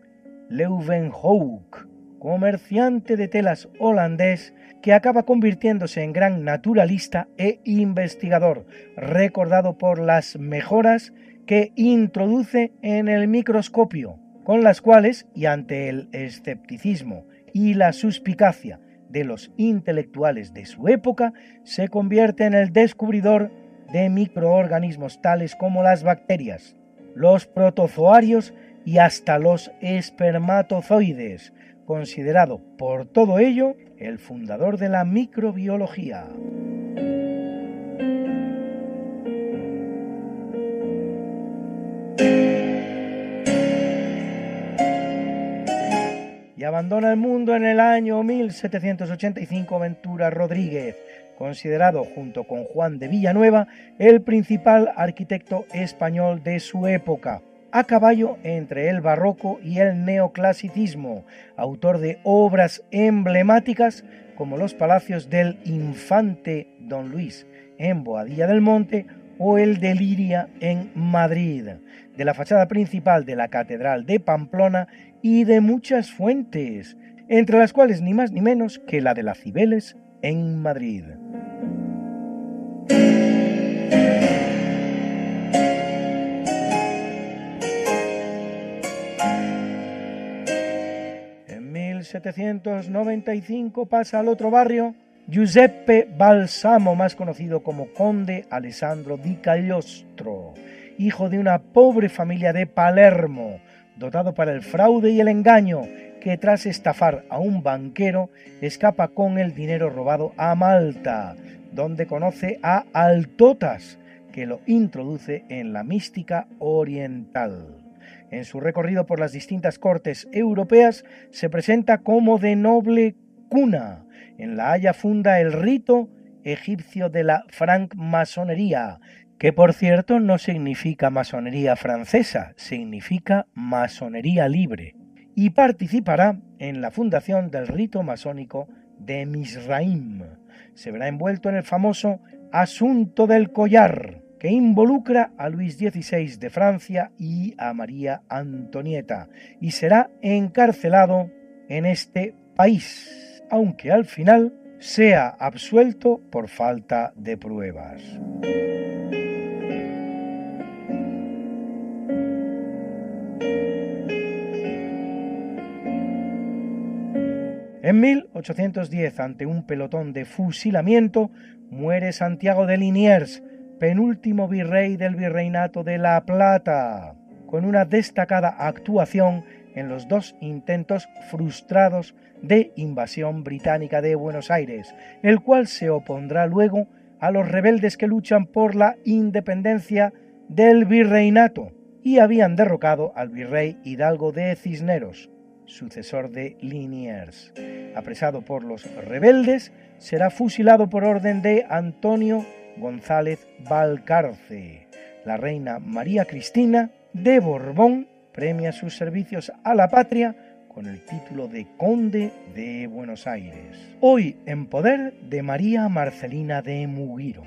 Leeuwenhoek, comerciante de telas holandés que acaba convirtiéndose en gran naturalista e investigador, recordado por las mejoras que introduce en el microscopio, con las cuales, y ante el escepticismo y la suspicacia de los intelectuales de su época, se convierte en el descubridor de microorganismos tales como las bacterias, los protozoarios y hasta los espermatozoides, considerado por todo ello el fundador de la microbiología. Abandona el mundo en el año 1785 Ventura Rodríguez, considerado junto con Juan de Villanueva el principal arquitecto español de su época, a caballo entre el barroco y el neoclasicismo, autor de obras emblemáticas como los palacios del infante Don Luis en Boadilla del Monte o el de Liria en Madrid, de la fachada principal de la Catedral de Pamplona y de muchas fuentes, entre las cuales ni más ni menos que la de las Cibeles en Madrid. En 1795 pasa al otro barrio Giuseppe Balsamo, más conocido como Conde Alessandro di Cagliostro, hijo de una pobre familia de Palermo, dotado para el fraude y el engaño, que tras estafar a un banquero escapa con el dinero robado a Malta, donde conoce a Altotas, que lo introduce en la mística oriental. En su recorrido por las distintas cortes europeas se presenta como de noble cuna. En La Haya funda el rito egipcio de la francmasonería, que por cierto no significa masonería francesa, significa masonería libre, y participará en la fundación del rito masónico de Misraim. Se verá envuelto en el famoso Asunto del Collar, que involucra a Luis XVI de Francia y a María Antonieta, y será encarcelado en este país, aunque al final sea absuelto por falta de pruebas. En 1810, ante un pelotón de fusilamiento, muere Santiago de Liniers, penúltimo virrey del virreinato de La Plata, con una destacada actuación en los dos intentos frustrados de invasión británica de Buenos Aires, el cual se opondrá luego a los rebeldes que luchan por la independencia del virreinato y habían derrocado al virrey Hidalgo de Cisneros, sucesor de Liniers. Apresado por los rebeldes, será fusilado por orden de Antonio González Valcarce. La reina María Cristina de Borbón premia sus servicios a la patria con el título de Conde de Buenos Aires. Hoy en poder de María Marcelina de Mugiro.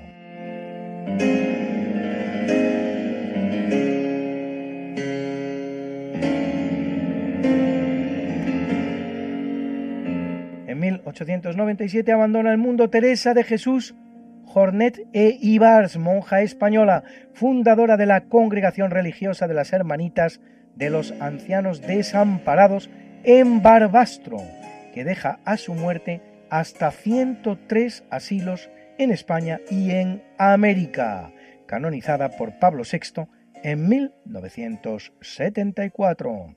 1897 abandona el mundo Teresa de Jesús Jornet E. Ibars, monja española, fundadora de la Congregación Religiosa de las Hermanitas de los Ancianos Desamparados en Barbastro, que deja a su muerte hasta 103 asilos en España y en América, canonizada por Pablo VI en 1974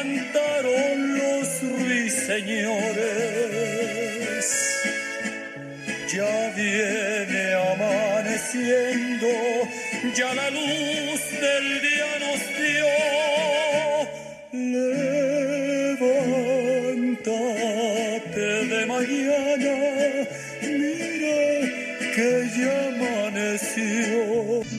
cantaron los ruiseñores. Ya viene amaneciendo, ya la luz del día nos dio. Levántate de mañana, mira que ya amaneció.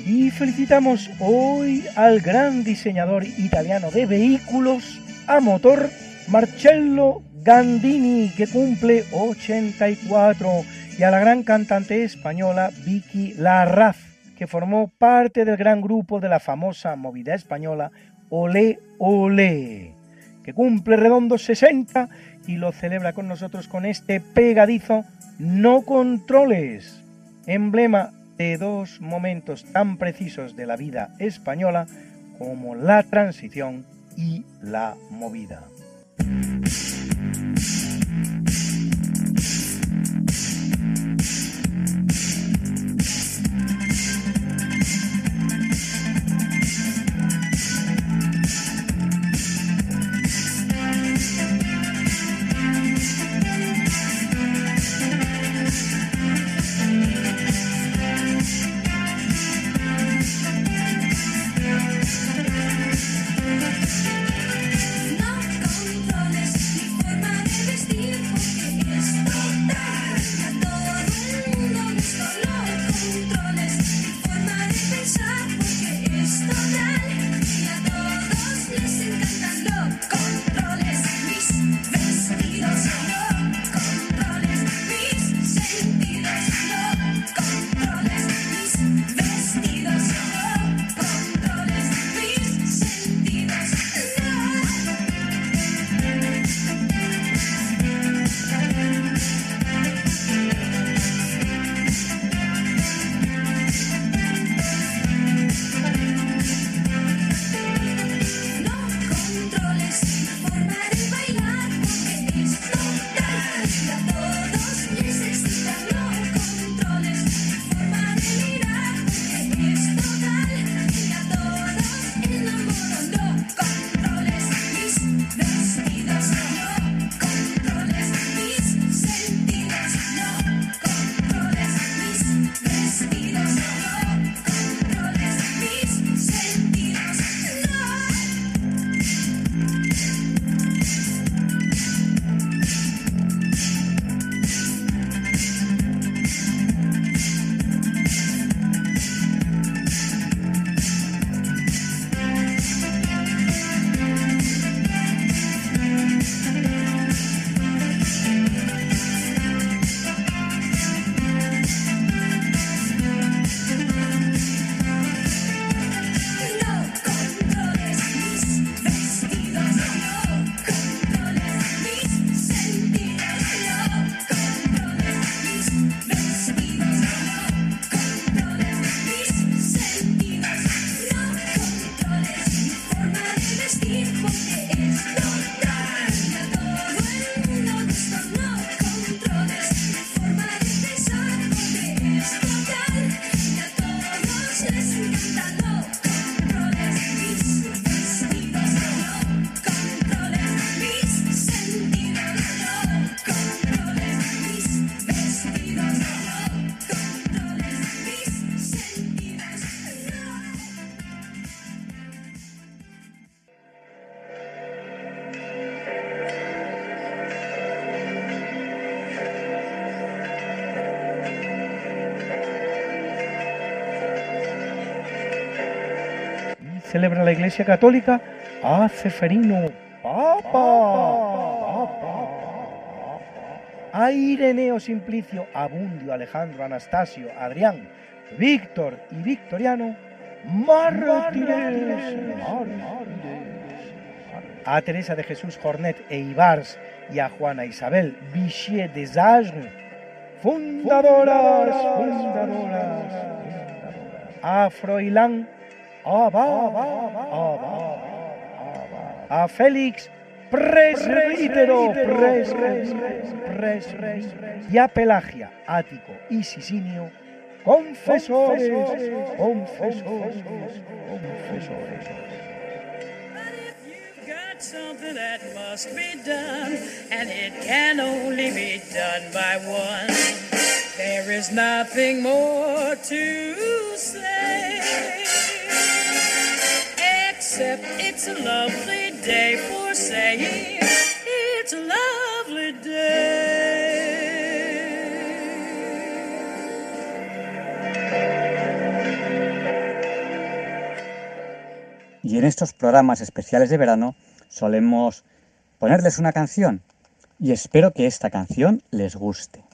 Y felicitamos hoy al gran diseñador italiano de vehículos a motor Marcello Gandini, que cumple 84, y a la gran cantante española Vicky Larraz, que formó parte del gran grupo de la famosa movida española Olé Olé, que cumple redondo 60 y lo celebra con nosotros con este pegadizo No Controles, emblema de dos momentos tan precisos de la vida española como la transición y la movida. La Iglesia Católica a Ceferino, Papa, a Ireneo Simplicio, Abundio, Alejandro, Anastasio, Adrián, Víctor y Victoriano, mártires, a Teresa de Jesús Jornet e Ibars y a Juana Isabel Vichy de Zagre, fundadoras, fundadoras, a Froilán, a Félix, presbítero, y a Pelagia, Ático y Sisinio, confesores, confesores, confesores. something that must be done, and it can only be done by one. There is nothing more to say, except it's a lovely day for saying it's a lovely day. Y en estos programas especiales de verano solemos ponerles una canción y espero que esta canción les guste.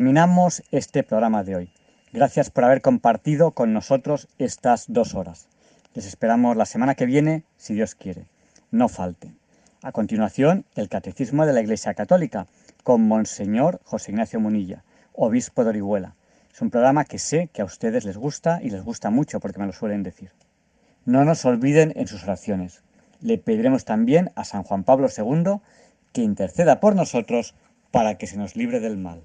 Terminamos este programa de hoy. Gracias por haber compartido con nosotros estas dos horas. Les esperamos la semana que viene, si Dios quiere. No falten. A continuación, el Catecismo de la Iglesia Católica, con Monseñor José Ignacio Munilla, obispo de Orihuela. Es un programa que sé que a ustedes les gusta y les gusta mucho porque me lo suelen decir. No nos olviden en sus oraciones. Le pediremos también a San Juan Pablo II que interceda por nosotros para que se nos libre del mal.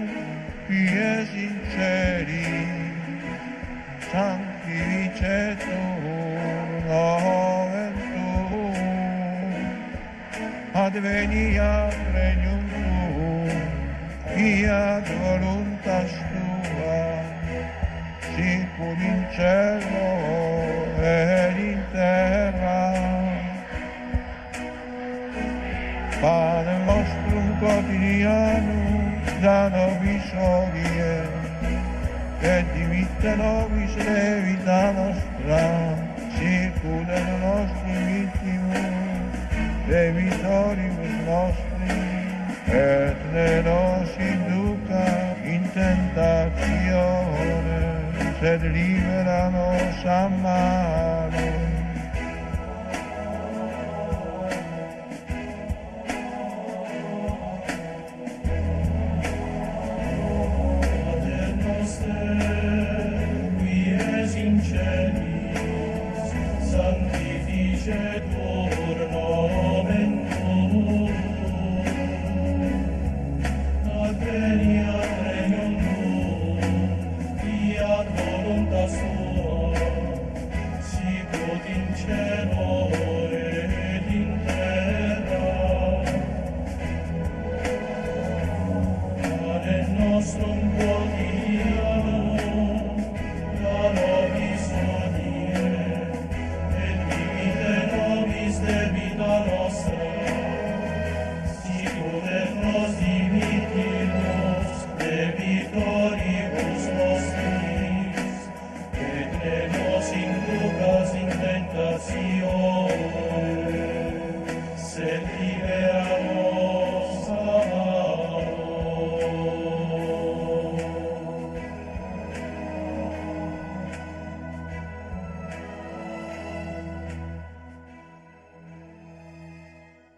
e sinceri, santi viceturno ventù, advenia regnum tuum, in cielo ed in terra. Padre nostrum quotidiano, Levitano visorie, che diventano vislevi la nostra, circolano nostri vittimi, dei vittori nostri, e ne nos induca in tentazione, sed liberano San Mario.